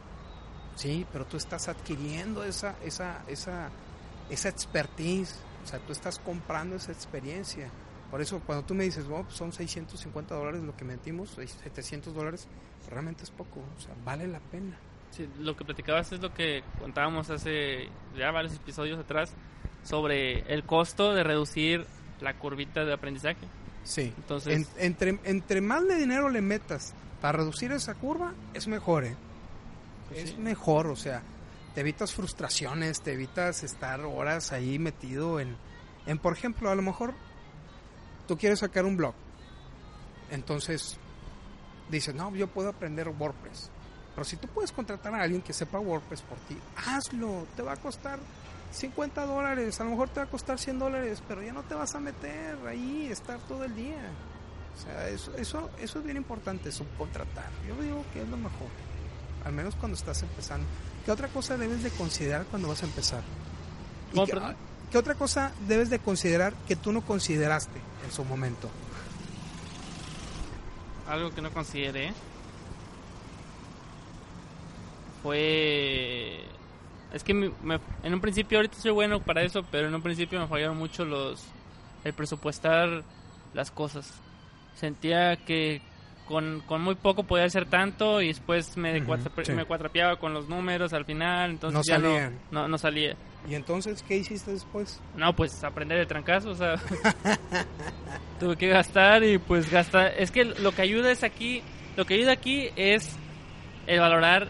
Sí, pero tú estás adquiriendo esa, esa, esa, esa expertise. O sea, tú estás comprando esa experiencia. Por eso, cuando tú me dices, oh, son 650 dólares lo que metimos, 700 dólares, realmente es poco. O sea, vale la pena. Lo que platicabas es lo que contábamos hace ya varios episodios atrás sobre el costo de reducir la curvita de aprendizaje. Sí. Entonces- En- entre, entre más de dinero le metas para reducir esa curva, es mejor, ¿eh? Pues es sí. mejor, o sea, te evitas frustraciones, te evitas estar horas ahí metido en, en, por ejemplo, a lo mejor tú quieres sacar un blog, entonces dices, no, yo puedo aprender WordPress. Pero si tú puedes contratar a alguien que sepa WordPress por ti, hazlo. Te va a costar 50 dólares, a lo mejor te va a costar 100 dólares, pero ya no te vas a meter ahí, estar todo el día. O sea, eso, eso, eso es bien importante, subcontratar. Yo digo que es lo mejor, al menos cuando estás empezando. ¿Qué otra cosa debes de considerar cuando vas a empezar? ¿Y qué, qué otra cosa debes de considerar que tú no consideraste en su momento? Algo que no consideré fue es que en un principio ahorita soy bueno para eso, pero en un principio me fallaron mucho los el presupuestar las cosas. Sentía que con, muy poco podía hacer tanto y después me, me cuatrapeaba con los números al final, entonces no ya salían. No, no, salía. ¿Y entonces qué hiciste después? No, pues aprender de trancazo, o sea, tuve que gastar y pues gastar. Es que lo que ayuda es aquí, lo que ayuda aquí es el valorar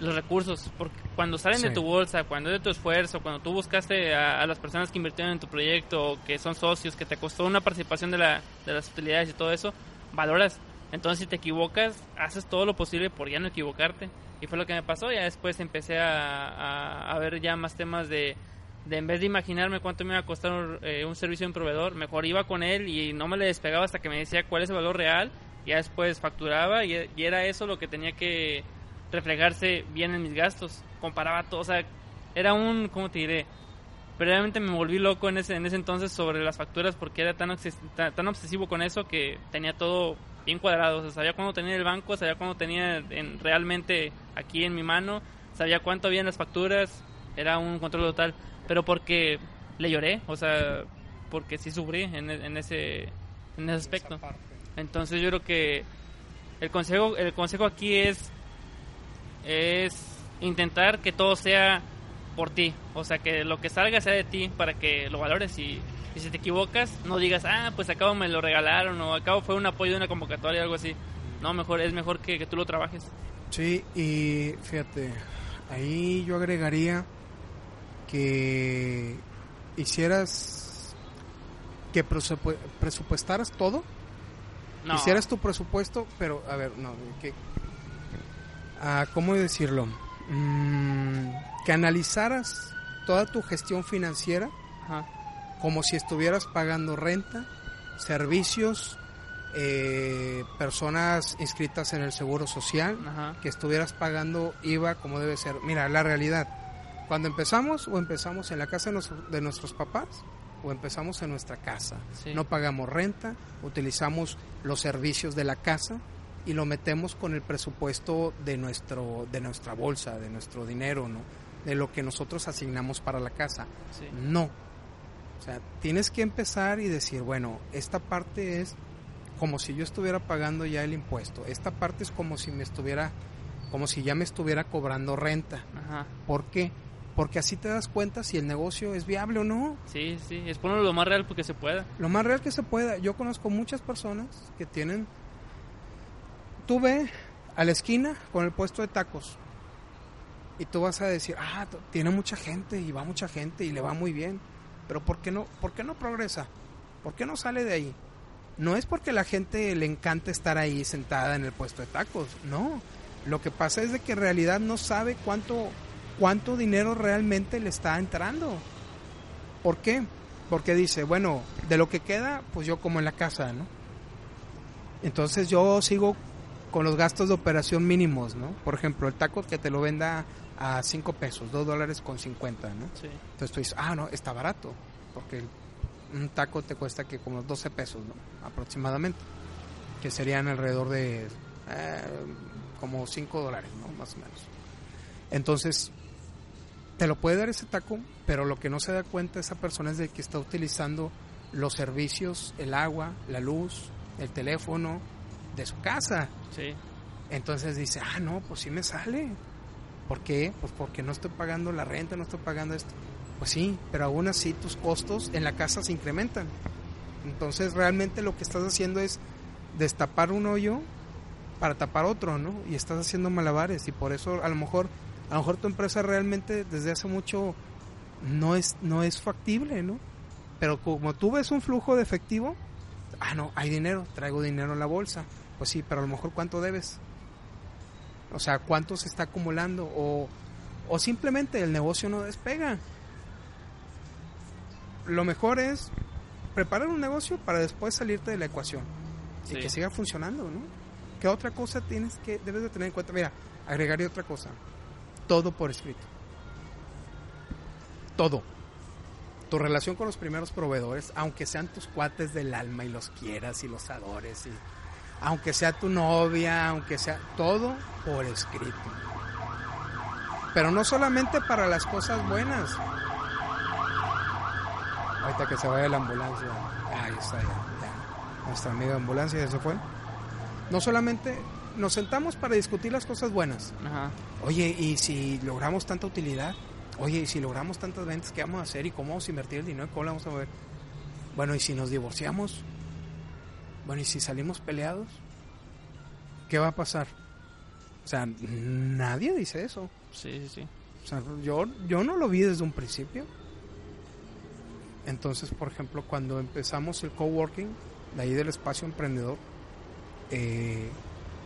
los recursos, porque cuando salen de tu bolsa, cuando es de tu esfuerzo, cuando tú buscaste a, las personas que invirtieron en tu proyecto, que son socios, que te costó una participación de, la, de las utilidades y todo eso, valoras. Entonces si te equivocas, haces todo lo posible por ya no equivocarte. Y fue lo que me pasó, ya después empecé a, a, ver ya más temas de, de, en vez de imaginarme cuánto me iba a costar un, eh, un servicio de un proveedor, mejor iba con él y no me le despegaba hasta que me decía cuál es el valor real, ya después facturaba y, y era eso lo que tenía que reflejarse bien en mis gastos. Comparaba todo, o sea, era un, ¿cómo te diré? Realmente me volví loco en ese, en ese entonces sobre las facturas porque era tan, tan, obsesivo con eso que tenía todo bien cuadrado. O sea, sabía cuándo tenía el banco, sabía cuándo tenía en, realmente aquí en mi mano, sabía cuánto había en las facturas, era un control total. Pero porque le lloré, o sea, porque sí sufrí en, en ese, en ese aspecto. Entonces yo creo que el consejo, el consejo aquí es es intentar que todo sea por ti, o sea, que lo que salga sea de ti para que lo valores y, si te equivocas, no digas, ah, pues acabo me lo regalaron o acabo fue un apoyo de una convocatoria o algo así. No, mejor es mejor que, que tú lo trabajes. Sí, y fíjate, ahí yo agregaría que hicieras que presupuestaras todo. No. Hicieras tu presupuesto, pero a ver, no, que ¿cómo decirlo? Mm, que analizaras toda tu gestión financiera como si estuvieras pagando renta, servicios, eh, personas inscritas en el Seguro Social, que estuvieras pagando IVA como debe ser. Mira, la realidad, cuando empezamos o empezamos en la casa de, nuestros papás o empezamos en nuestra casa, no pagamos renta, utilizamos los servicios de la casa, y lo metemos con el presupuesto de nuestro de nuestra bolsa, de nuestro dinero, ¿no? De lo que nosotros asignamos para la casa. No. O sea, tienes que empezar y decir, bueno, esta parte es como si yo estuviera pagando ya el impuesto. Esta parte es como si me estuviera como si ya me estuviera cobrando renta. Ajá. ¿Por qué? Porque así te das cuenta si el negocio es viable o no. Sí, sí, es ponerlo lo más real porque se pueda. Lo más real que se pueda. Yo conozco muchas personas que tienen tú ve a la esquina con el puesto de tacos y tú vas a decir, ah, tiene mucha gente y va mucha gente y le va muy bien, pero ¿por qué no, por qué no progresa? ¿Por qué no sale de ahí? No es porque la gente le encanta estar ahí sentada en el puesto de tacos, no. Lo que pasa es de que en realidad no sabe cuánto, cuánto dinero realmente le está entrando. ¿Por qué? Porque dice, bueno, de lo que queda, pues yo como en la casa, ¿no? Entonces yo sigo con los gastos de operación mínimos, ¿no? Por ejemplo, el taco que te lo venda a 5 pesos, 2 dólares con 50, ¿no? Sí. Entonces tú dices, ah, no, está barato, porque un taco te cuesta que como 12 pesos, ¿no? Aproximadamente, que serían alrededor de eh, como 5 dólares, ¿no? Más o menos. Entonces, te lo puede dar ese taco, pero lo que no se da cuenta esa persona es de que está utilizando los servicios, el agua, la luz, el teléfono, de su casa. Sí. Entonces dice, ah, no, pues sí me sale. ¿Por qué? Pues porque no estoy pagando la renta, no estoy pagando esto. Pues sí, pero aún así tus costos en la casa se incrementan. Entonces realmente lo que estás haciendo es destapar un hoyo para tapar otro, ¿no? Y estás haciendo malabares y por eso a lo mejor a lo mejor tu empresa realmente desde hace mucho no es no es factible, ¿no? Pero como tú ves un flujo de efectivo, ah, no, hay dinero, traigo dinero en la bolsa. Pues sí, pero a lo mejor cuánto debes. O sea, ¿cuánto se está acumulando? O, o simplemente el negocio no despega. Lo mejor es preparar un negocio para después salirte de la ecuación y que siga funcionando, ¿no? ¿Qué otra cosa tienes que debes de tener en cuenta? Mira, agregaré otra cosa. Todo por escrito. Todo. Tu relación con los primeros proveedores, aunque sean tus cuates del alma y los quieras y los adores, y aunque sea tu novia, aunque sea todo por escrito. Pero no solamente para las cosas buenas. Ahorita que se vaya la ambulancia. Ahí está ya, ya. Nuestra amiga ambulancia ya se fue. No solamente nos sentamos para discutir las cosas buenas. Ajá. Oye, ¿y si logramos tanta utilidad? Oye, ¿y si logramos tantas ventas, qué vamos a hacer? ¿Y cómo vamos a invertir el dinero? ¿Cómo lo vamos a mover? Bueno, ¿y si nos divorciamos? Bueno, ¿y si salimos peleados? ¿Qué va a pasar? O sea, nadie dice eso. Sí, sí, sí. O sea, yo, yo no lo vi desde un principio. Entonces, por ejemplo, cuando empezamos el coworking, de ahí del espacio emprendedor, eh,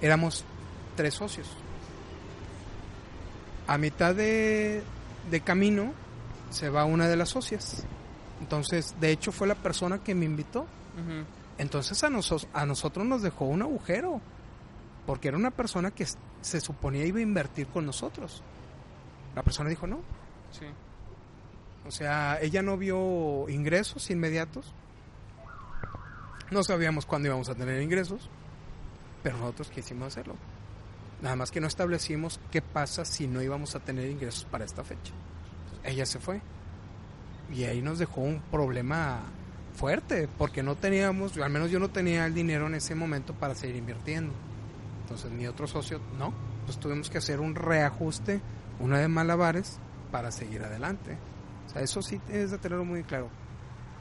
éramos tres socios. A mitad de, de camino se va una de las socias. Entonces, de hecho, fue la persona que me invitó. Entonces a, a nosotros nos dejó un agujero, porque era una persona que se suponía iba a invertir con nosotros. La persona dijo no. Sí. O sea, ella no vio ingresos inmediatos. No sabíamos cuándo íbamos a tener ingresos, pero nosotros quisimos hacerlo. Nada más que no establecimos qué pasa si no íbamos a tener ingresos para esta fecha. Ella se fue. Y ahí nos dejó un problema fuerte, porque no teníamos, al menos yo no tenía el dinero en ese momento para seguir invirtiendo. Entonces mi otro socio no. Pues tuvimos que hacer un reajuste, una de malabares, para seguir adelante. O sea, eso sí tienes de tenerlo muy claro.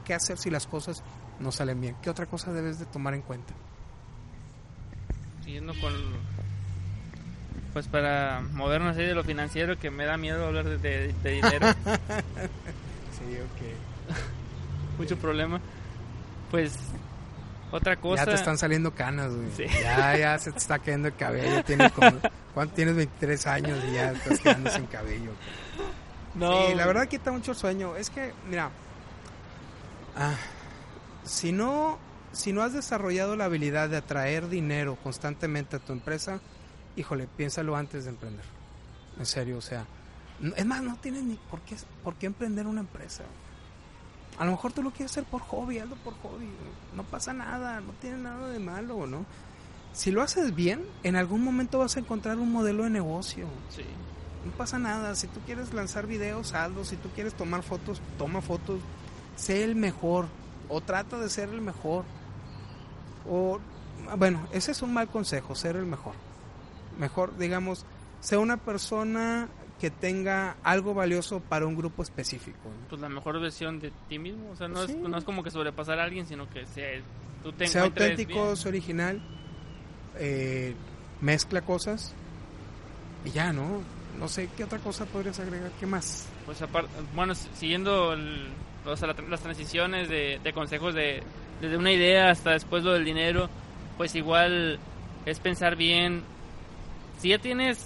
¿Qué hacer si las cosas no salen bien? ¿Qué otra cosa debes de tomar en cuenta? Siguiendo con. Pues para movernos ahí de lo financiero, que me da miedo hablar de, de- de dinero, Sí, ok. Mucho problema. Pues. Otra cosa. Ya te están saliendo canas, güey. Sí. Ya, ya se te está cayendo el cabello. Tienes como, ¿Cuánto tienes? 23 años y ya estás quedando sin cabello. No, Sí, la verdad quita mucho el sueño. Es que, mira, ah, si no, si no has desarrollado la habilidad de atraer dinero constantemente a tu empresa, híjole, piénsalo antes de emprender. En serio, o sea, es más, no tienes ni por qué, por qué emprender una empresa. A lo mejor tú lo quieres hacer por hobby, hazlo por hobby. No pasa nada, no tiene nada de malo, ¿no? Si lo haces bien, en algún momento vas a encontrar un modelo de negocio. Sí. No pasa nada, si tú quieres lanzar videos, hazlo, si tú quieres tomar fotos, toma fotos, sé el mejor o trata de ser el mejor. O bueno, ese es un mal consejo, ser el mejor. Mejor, digamos, sea una persona que tenga algo valioso para un grupo específico. ¿no? Pues la mejor versión de ti mismo. O sea, no, Sí. es, no es como que sobrepasar a alguien, sino que sea, tú te sea auténtico, bien. sea original, eh, mezcla cosas y ya, ¿no? No sé qué otra cosa podrías agregar, ¿qué más? Pues aparte, bueno, siguiendo el- o sea, las transiciones de, de consejos de desde una idea hasta después lo del dinero, pues igual es pensar bien. Si ya tienes,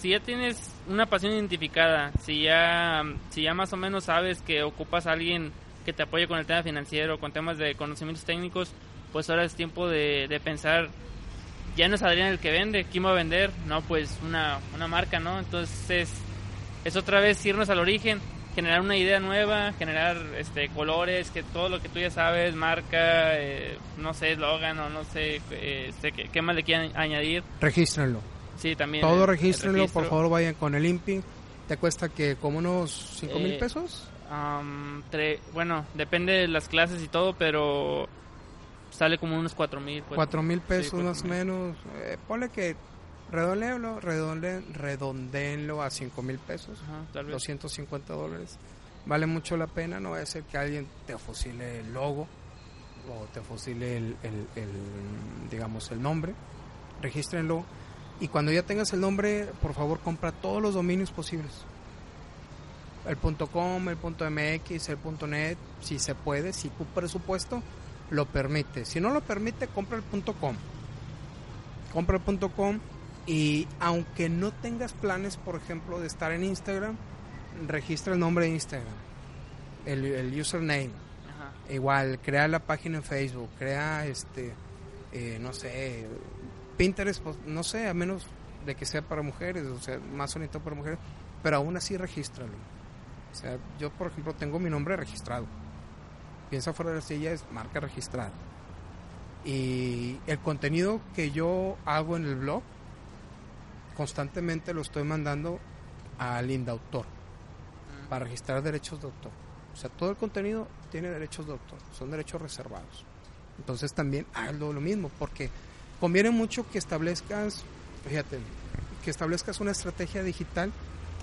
si ya tienes una pasión identificada, si ya, si ya más o menos sabes que ocupas a alguien que te apoye con el tema financiero, con temas de conocimientos técnicos, pues ahora es tiempo de, de pensar ya no es Adrián el que vende, ¿quién va a vender? No, pues una, una marca, ¿no? Entonces es otra vez irnos al origen, generar una idea nueva, generar este colores, que todo lo que tú ya sabes, marca, eh, no sé, eslogan o no sé, eh, este, ¿qué, más le quieran añadir. Regístrenlo. Sí, también. Todo el regístrenlo, por favor vayan con el INPI. ¿Te cuesta que como unos 5 mil Eh, pesos? Tre- bueno, depende de las clases y todo, pero sale como unos cuatro mil. pues. 4 mil pesos más o menos. Eh, ponle que redondeenlo, redonde, redondeenlo a 5 mil pesos. Ajá, tal vez. 250 dólares. Vale mucho la pena, no va a ser que alguien te fusile el logo o te fusile el, el- el, digamos, el nombre. Regístrenlo y cuando ya tengas el nombre, por favor, compra todos los dominios posibles. El .com, el .mx, el .net, si se puede, si tu presupuesto lo permite. Si no lo permite, compra el .com. Compra el .com Y aunque no tengas planes, por ejemplo, de estar en Instagram, registra el nombre de Instagram, el, el username. Ajá. Igual, crea la página en Facebook, crea este, eh, no sé, Pinterest, pues, no sé, a menos de que sea para mujeres, o sea, más bonito para mujeres, pero aún así regístralo. O sea, yo por ejemplo tengo mi nombre registrado. Piensa fuera de la silla es marca registrada. Y el contenido que yo hago en el blog, constantemente lo estoy mandando al Indautor para registrar derechos de autor. O sea, todo el contenido tiene derechos de autor, son derechos reservados. Entonces también hazlo lo mismo, porque conviene mucho que establezcas, fíjate, que establezcas una estrategia digital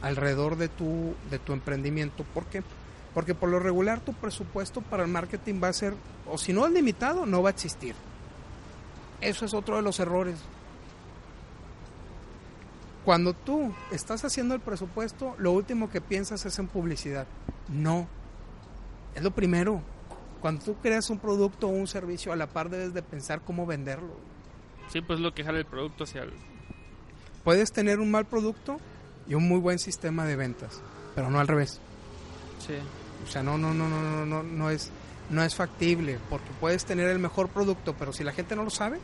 alrededor de tu, de tu emprendimiento. ¿Por qué? Porque por lo regular tu presupuesto para el marketing va a ser, o si no es limitado, no va a existir. Eso es otro de los errores. Cuando tú estás haciendo el presupuesto, lo último que piensas es en publicidad. No. Es lo primero. Cuando tú creas un producto o un servicio, a la par debes de pensar cómo venderlo. Sí, pues lo que jala el producto hacia el... Puedes tener un mal producto y un muy buen sistema de ventas, pero no al revés. Sí. O sea, no, no, no, no, no, no, no es, no es factible, porque puedes tener el mejor producto, pero si la gente no lo sabe,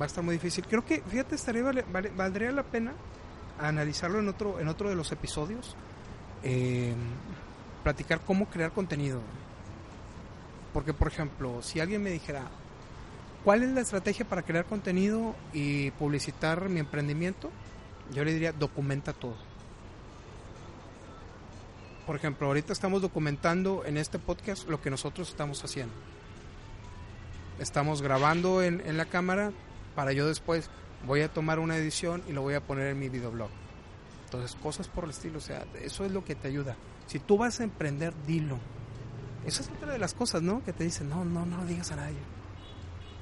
va a estar muy difícil. Creo que, fíjate, estaría, vale- vale- valdría la pena analizarlo en otro, en otro de los episodios, eh, platicar cómo crear contenido. Porque, por ejemplo, si alguien me dijera, ¿cuál es la estrategia para crear contenido y publicitar mi emprendimiento? Yo le diría, documenta todo. Por ejemplo, ahorita estamos documentando en este podcast lo que nosotros estamos haciendo. Estamos grabando en, la cámara para yo después voy a tomar una edición y lo voy a poner en mi videoblog. Entonces, cosas por el estilo, o sea, eso es lo que te ayuda. Si tú vas a emprender, dilo. Esa es otra de las cosas, ¿no? Que te dicen, no, no, no digas a nadie.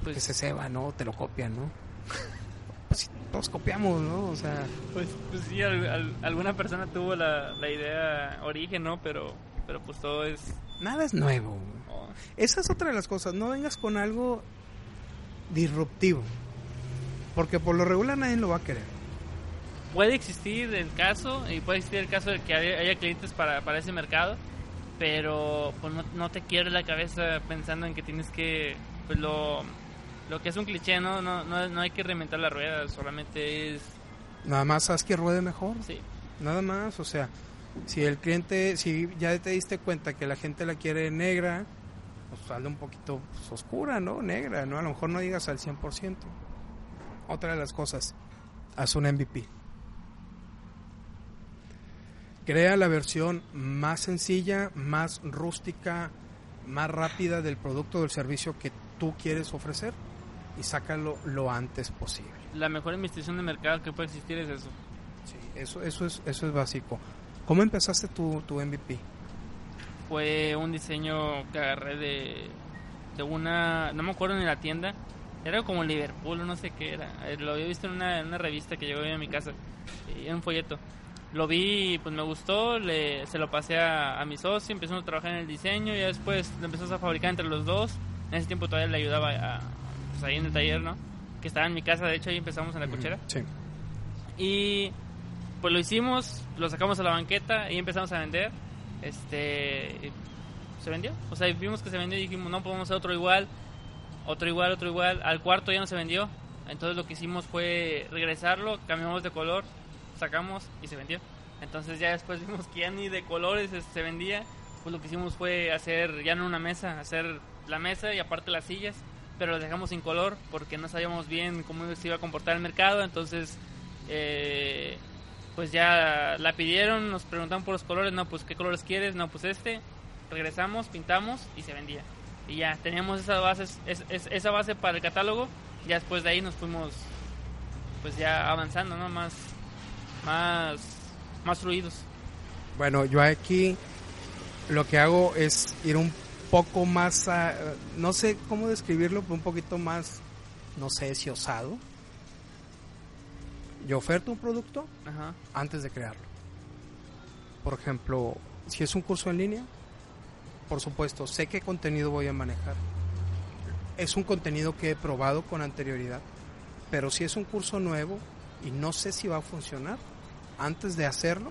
Pues, Que se ceba, ¿no? Te lo copian, ¿no? Pues sí, todos copiamos, ¿no? O sea, pues, pues sí, al- al- alguna persona tuvo la, la idea origen, ¿no? Pero, pero pues todo es... nada es nuevo. oh, Esa es otra de las cosas. No vengas con algo disruptivo. Porque por lo regular nadie lo va a querer. puede existir el caso y puede existir el caso de que haya, haya clientes para, para ese mercado pero pues no, no te quiebres la cabeza pensando en que tienes que pues lo, lo que es un cliché no no, no, no hay que reinventar la rueda solamente es Nada más haz que ruede mejor. sí Nada más, o sea, si el cliente, si ya te diste cuenta que la gente la quiere negra, pues hazla un poquito pues, oscura, ¿no? Negra, ¿no? A lo mejor no digas al 100%. Otra de las cosas, haz un MVP. Crea la versión más sencilla, más rústica, más rápida del producto o del servicio que tú quieres ofrecer y sácalo lo antes posible. la mejor investigación de mercado que puede existir es eso Sí, eso, eso, es, eso es básico. ¿Cómo empezaste tu, tu MVP? fue un diseño que agarré de, de una, no me acuerdo ni la tienda, era como Liverpool no sé qué era, Eh, lo había visto en una, en una revista que llegó a mi casa, y era un folleto. Lo vi, pues me gustó, le, se lo pasé a, a mi socio, empezamos a trabajar en el diseño y después lo empezamos a fabricar entre los dos. En ese tiempo todavía le ayudaba a, pues ahí en el taller, ¿no? Que estaba en mi casa, de hecho ahí empezamos en la cochera. Sí. Y pues lo hicimos, lo sacamos a la banqueta y empezamos a vender. Este se vendió. O sea, vimos que se vendió y dijimos, no podemos hacer otro igual, otro igual, otro igual. Al cuarto ya no se vendió. Entonces lo que hicimos fue regresarlo, cambiamos de color, sacamos y se vendió. Entonces ya después vimos que ya ni de colores se vendía. Pues lo que hicimos fue hacer ya no una mesa, hacer la mesa y aparte las sillas, pero las dejamos sin color porque no sabíamos bien cómo se iba a comportar el mercado. Entonces eh, pues ya la pidieron, nos preguntaron por los colores, no, pues qué colores quieres, no, pues este, regresamos, pintamos y se vendía. Y ya teníamos esa base, es- es- esa base para el catálogo, ya después de ahí nos fuimos pues ya avanzando, ¿no? Más, más, más fluidos. Bueno, yo aquí lo que hago es ir un poco más a, no sé cómo describirlo, pero un poquito más, no sé si osado. Yo oferto un producto Ajá. antes de crearlo. Por ejemplo, si es un curso en línea, por supuesto, sé qué contenido voy a manejar. Es un contenido que he probado con anterioridad. Pero si es un curso nuevo y no sé si va a funcionar, antes de hacerlo,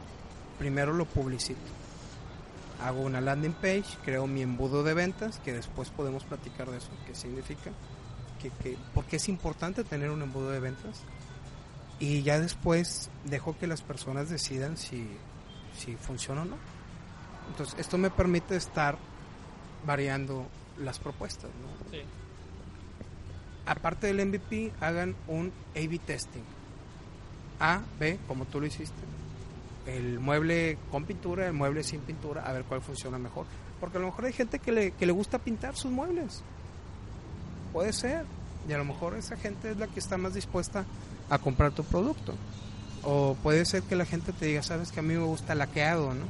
primero lo publicito. Hago una landing page, creo mi embudo de ventas, que después podemos platicar de eso, qué significa, que, que, porque es importante tener un embudo de ventas. Y ya después dejo que las personas decidan si, si funciona o no. Entonces, esto me permite estar variando las propuestas. ¿no? Sí. Aparte del MVP, hagan un A-B testing. A, B, como tú lo hiciste. El mueble con pintura, el mueble sin pintura, a ver cuál funciona mejor. Porque a lo mejor hay gente que le, que le gusta pintar sus muebles. Puede ser. Y a lo mejor esa gente es la que está más dispuesta a comprar tu producto. O puede ser que la gente te diga, sabes que a mí me gusta laqueado, ¿no?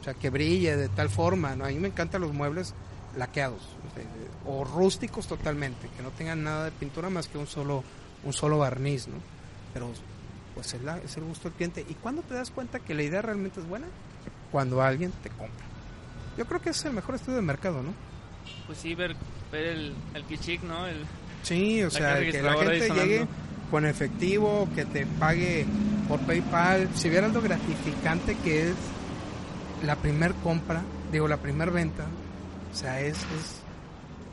O sea, que brille de tal forma, ¿no? A mí me encantan los muebles laqueados o rústicos totalmente, que no tengan nada de pintura más que un solo un solo barniz, ¿no? Pero pues es, la, es el gusto del cliente. ¿Y cuándo te das cuenta que la idea realmente es buena? Cuando alguien te compra. Yo creo que es el mejor estudio de mercado, ¿no? Pues sí, ver, ver el, el kichik, ¿no? El, Sí, o sea, que la gente llegue con efectivo, que te pague por PayPal. Si vieras lo gratificante que es la primer compra, digo, la primer venta, o sea, es, es,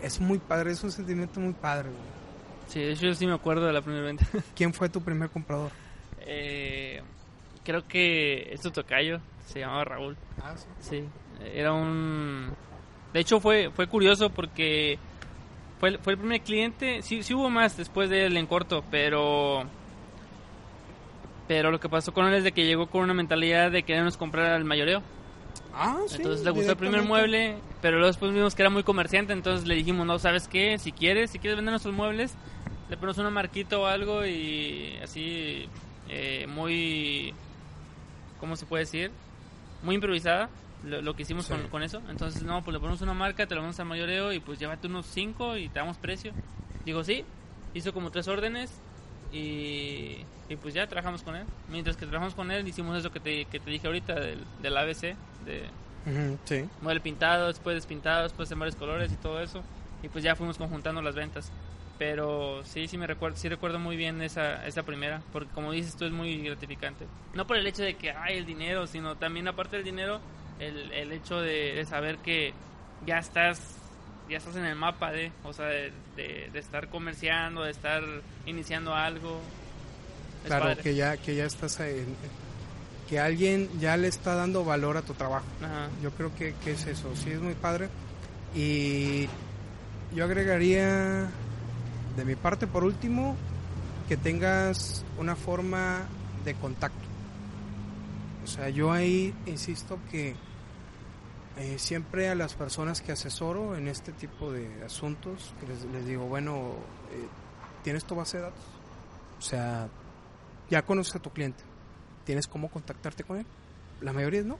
es muy padre, es un sentimiento muy padre. güey. sí, yo sí me acuerdo de la primera venta. ¿Quién fue tu primer comprador? Eh, creo que es tu tocayo, se llamaba Raúl. Ah, sí. Sí, era un... De hecho fue fue curioso porque fue, el- fue el primer cliente, sí, sí hubo más después de él en corto, pero... Pero lo que pasó con él es de que llegó con una mentalidad de querernos comprar al mayoreo. Ah, sí. entonces le gustó el primer mueble, pero luego después vimos que era muy comerciante, entonces le dijimos, no, ¿sabes qué? Si quieres, si quieres vender nuestros muebles, le ponemos una marquita o algo y así, eh, muy, ¿cómo se puede decir? Muy improvisada, lo, lo que hicimos Sí. con, con eso. Entonces, no, pues le ponemos una marca, te lo vamos al mayoreo y pues llévate unos 5 y te damos precio. Digo, sí, hizo como tres órdenes y, y pues ya trabajamos con él. Mientras que trabajamos con él, hicimos eso que te, que te dije ahorita del, del ABC, de sí. modelo pintado, después despintado, después en varios colores y todo eso. Y pues ya fuimos conjuntando las ventas. Pero sí, sí me recuerdo, sí recuerdo muy bien esa, esa primera, porque como dices tú es muy gratificante. No por el hecho de que hay el dinero, sino también aparte del dinero, el, el hecho de, de saber que ya estás ya estás en el mapa de, o sea, de, de- de estar comerciando, de estar iniciando algo. Es Claro, padre. que ya, que ya estás en- que alguien ya le está dando valor a tu trabajo. Ajá. Yo creo que, que es eso, sí es muy padre. Y yo agregaría de mi parte por último que tengas una forma de contacto. O sea, yo ahí insisto que eh, siempre a las personas que asesoro en este tipo de asuntos, que les, digo, bueno, eh, ¿tienes tu base de datos? O sea, ya conoces a tu cliente, ¿tienes cómo contactarte con él? La mayoría no.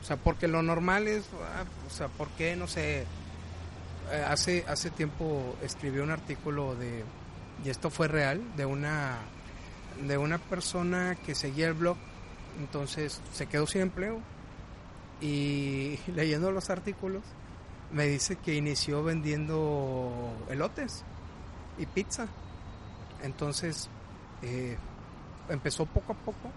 O sea, porque lo normal es, ah, o sea, ¿por qué? No sé. Eh, hace, hace tiempo escribí un artículo de, y esto fue real, de una, de una persona que seguía el blog, entonces se quedó sin empleo y leyendo los artículos me dice que inició vendiendo elotes y pizza. Entonces eh, empezó poco a poco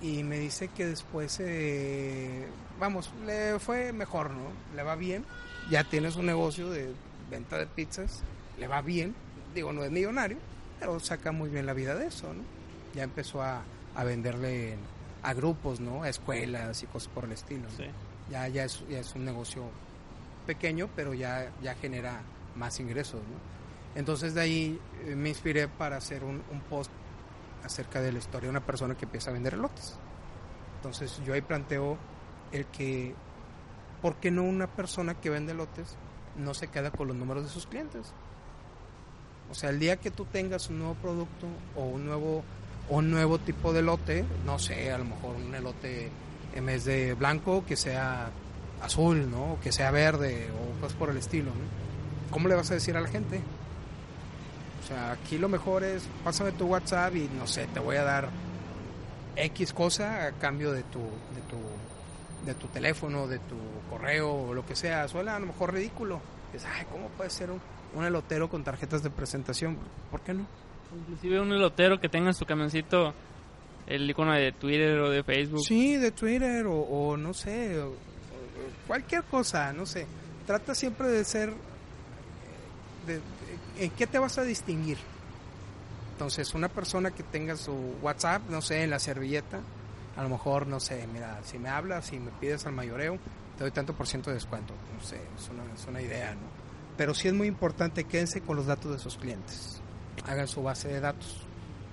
y me dice que después, eh, vamos, le fue mejor, ¿no? Le va bien, ya tiene su negocio de venta de pizzas, le va bien, digo, no es millonario, pero saca muy bien la vida de eso, ¿no? Ya empezó a, a venderle en- a grupos, ¿no? A escuelas y cosas por el estilo. ¿no? Sí. Ya, ya, es, ya es un negocio pequeño, pero ya, ya genera más ingresos, ¿no? Entonces de ahí eh, me inspiré para hacer un, un post acerca de la historia de una persona que empieza a vender elotes. Entonces yo ahí planteo el que, ¿por qué no una persona que vende elotes no se queda con los números de sus clientes? O sea, el día que tú tengas un nuevo producto o un nuevo, un nuevo tipo de elote, no sé, a lo mejor un elote en vez de blanco que sea azul, ¿no? Que sea verde o cosas por el estilo, ¿no? ¿Cómo le vas a decir a la gente? O sea, aquí lo mejor es, pásame tu WhatsApp y no sé, te voy a dar X cosa a cambio de tu, de tu, de tu teléfono, de tu correo o lo que sea. Suena a lo mejor ridículo. Es, ay, ¿cómo puede ser un, un elotero con tarjetas de presentación? ¿Por qué no? Inclusive un elotero que tenga en su camioncito el icono de Twitter o de Facebook. Sí, de Twitter o, no sé, cualquier cosa, no sé. Trata siempre de ser... ¿En qué te vas a distinguir? Entonces, una persona que tenga su WhatsApp, no sé, en la servilleta, a lo mejor, no sé, mira, si me hablas, si me pides al mayoreo, te doy tanto por ciento de descuento. No sé, es una, es una idea, ¿no? Pero sí es muy importante, quédense con los datos de sus clientes. Hagan su base de datos.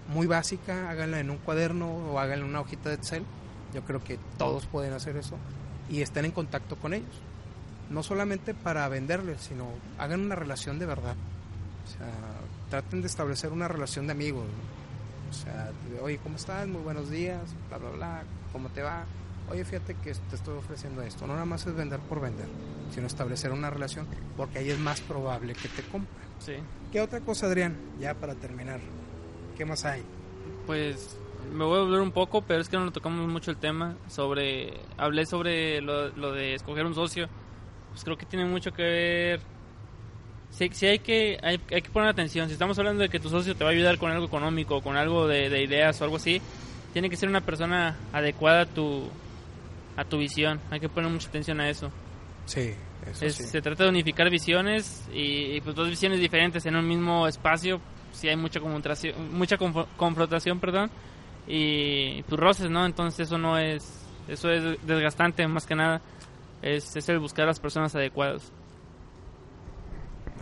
Muy básica, háganla en un cuaderno o háganla en una hojita de Excel. Yo creo que todos pueden hacer eso. Y estén en contacto con ellos. No solamente para venderles, sino hagan una relación de verdad. O sea, traten de establecer una relación de amigos. O sea, oye, ¿cómo estás? Muy buenos días, bla, bla, bla, ¿cómo te va? Oye, fíjate que te estoy ofreciendo esto. No nada más es vender por vender, sino establecer una relación, porque ahí es más probable que te compren. Sí. ¿Qué otra cosa, Adrián? Ya para terminar, ¿qué más hay? Pues me voy a volver un poco, pero es que no tocamos mucho el tema. Sobre, hablé sobre lo, lo de escoger un socio. Pues creo que tiene mucho que ver sí, hay, que, hay, que poner atención. Si estamos hablando de que tu socio te va a ayudar con algo económico, con algo de, ideas o algo así, tiene que ser una persona adecuada a tu, a tu visión. Hay que poner mucha atención a eso. Sí, eso sí. Se trata de unificar visiones y, pues dos visiones diferentes en un mismo espacio. Si hay mucha mucha confrontación, perdón, y tus roces, ¿no? Entonces eso no es, eso es desgastante más que nada. Es, es el buscar a las personas adecuadas.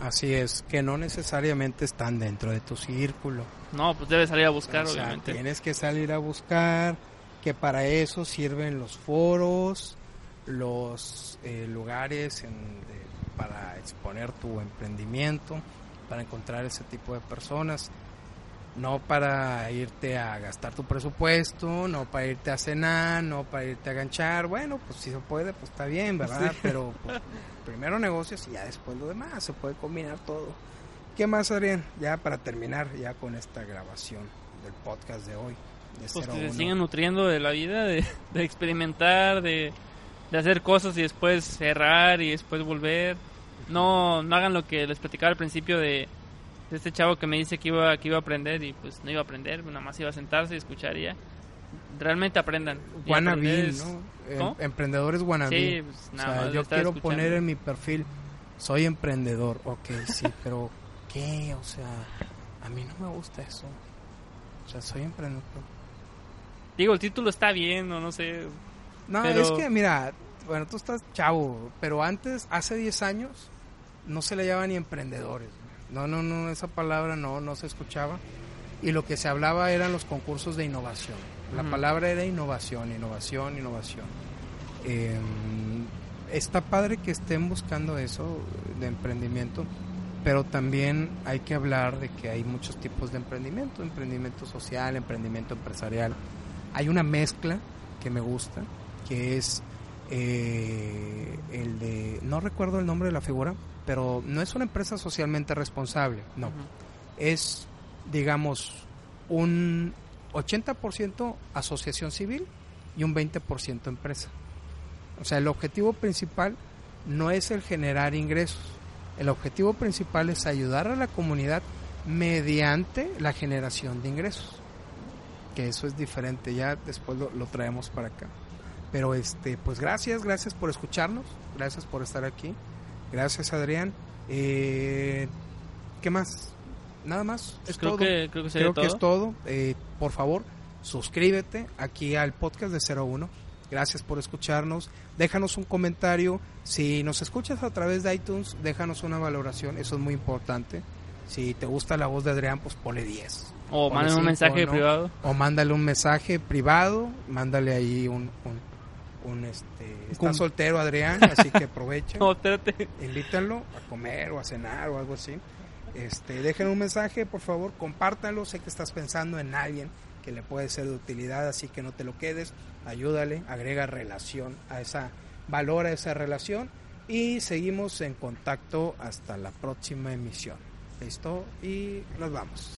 Así es, que no necesariamente están dentro de tu círculo. No, pues debes salir a buscar, obviamente. Tienes que salir a buscar, que para eso sirven los foros, los eh, lugares para exponer tu emprendimiento, para encontrar ese tipo de personas no para irte a gastar tu presupuesto, no para irte a cenar, no para irte a ganchar. Bueno, pues si se puede, pues está bien, ¿verdad? Pero pues, primero negocios y ya después lo demás, se puede combinar todo. ¿Qué más, Adrián? Ya para terminar ya con esta grabación del podcast de hoy. De pues que se sigan nutriendo de la vida, de, experimentar, de, de hacer cosas y después cerrar y después volver. No, no hagan lo que les platicaba al principio de este chavo que me dice que iba, que iba a aprender y pues no iba a aprender, nada más iba a sentarse y escucharía. Realmente aprendan. Wannabe, ¿no? emprendedores wannabe. Sí, pues, yo quiero poner en mi perfil, soy emprendedor, ok, sí, pero ¿qué? O sea, a mí no me gusta eso. O sea, soy emprendedor. Digo, el título está bien, o no sé. No, es que, mira, bueno, tú estás chavo, pero antes, hace 10 años, no se le llamaban ni emprendedores. No, no, no, esa palabra no, no se escuchaba. Y lo que se hablaba eran los concursos de innovación. La palabra era innovación, innovación, innovación. Em, está padre que estén buscando eso de emprendimiento, pero también hay que hablar de que hay muchos tipos de emprendimiento, emprendimiento social, emprendimiento empresarial. Hay una mezcla que me gusta, que es eh, el de, no recuerdo el nombre de la figura, pero no es una empresa socialmente responsable, no. Es, digamos, un 80% asociación civil y un 20% empresa. O sea, el objetivo principal no es el generar ingresos. El objetivo principal es ayudar a la comunidad mediante la generación de ingresos. Que eso es diferente, ya después lo, traemos para acá. Pero este, pues gracias, gracias por escucharnos, gracias por estar aquí. Gracias, Adrián. Eh, ¿Qué más? Nada más. Es creo todo. Que, creo que, es todo. Eh, por favor, suscríbete aquí al podcast de 01. Gracias por escucharnos. Déjanos un comentario. Si nos escuchas a través de iTunes, déjanos una valoración. Eso es muy importante. Si te gusta la voz de Adrián, pues ponle 10. O mándale un mensaje privado. O mándale un mensaje privado. Mándale ahí un un este está soltero Adrián, así que aprovechen. no, Invítalo a comer o a cenar o algo así. Este, dejen un mensaje, por favor, compártanlo, sé que estás pensando en alguien que le puede ser de utilidad, así que no te lo quedes, ayúdale, agrega relación a esa valora esa relación y seguimos en contacto hasta la próxima emisión. ¿Listo? Y nos vamos.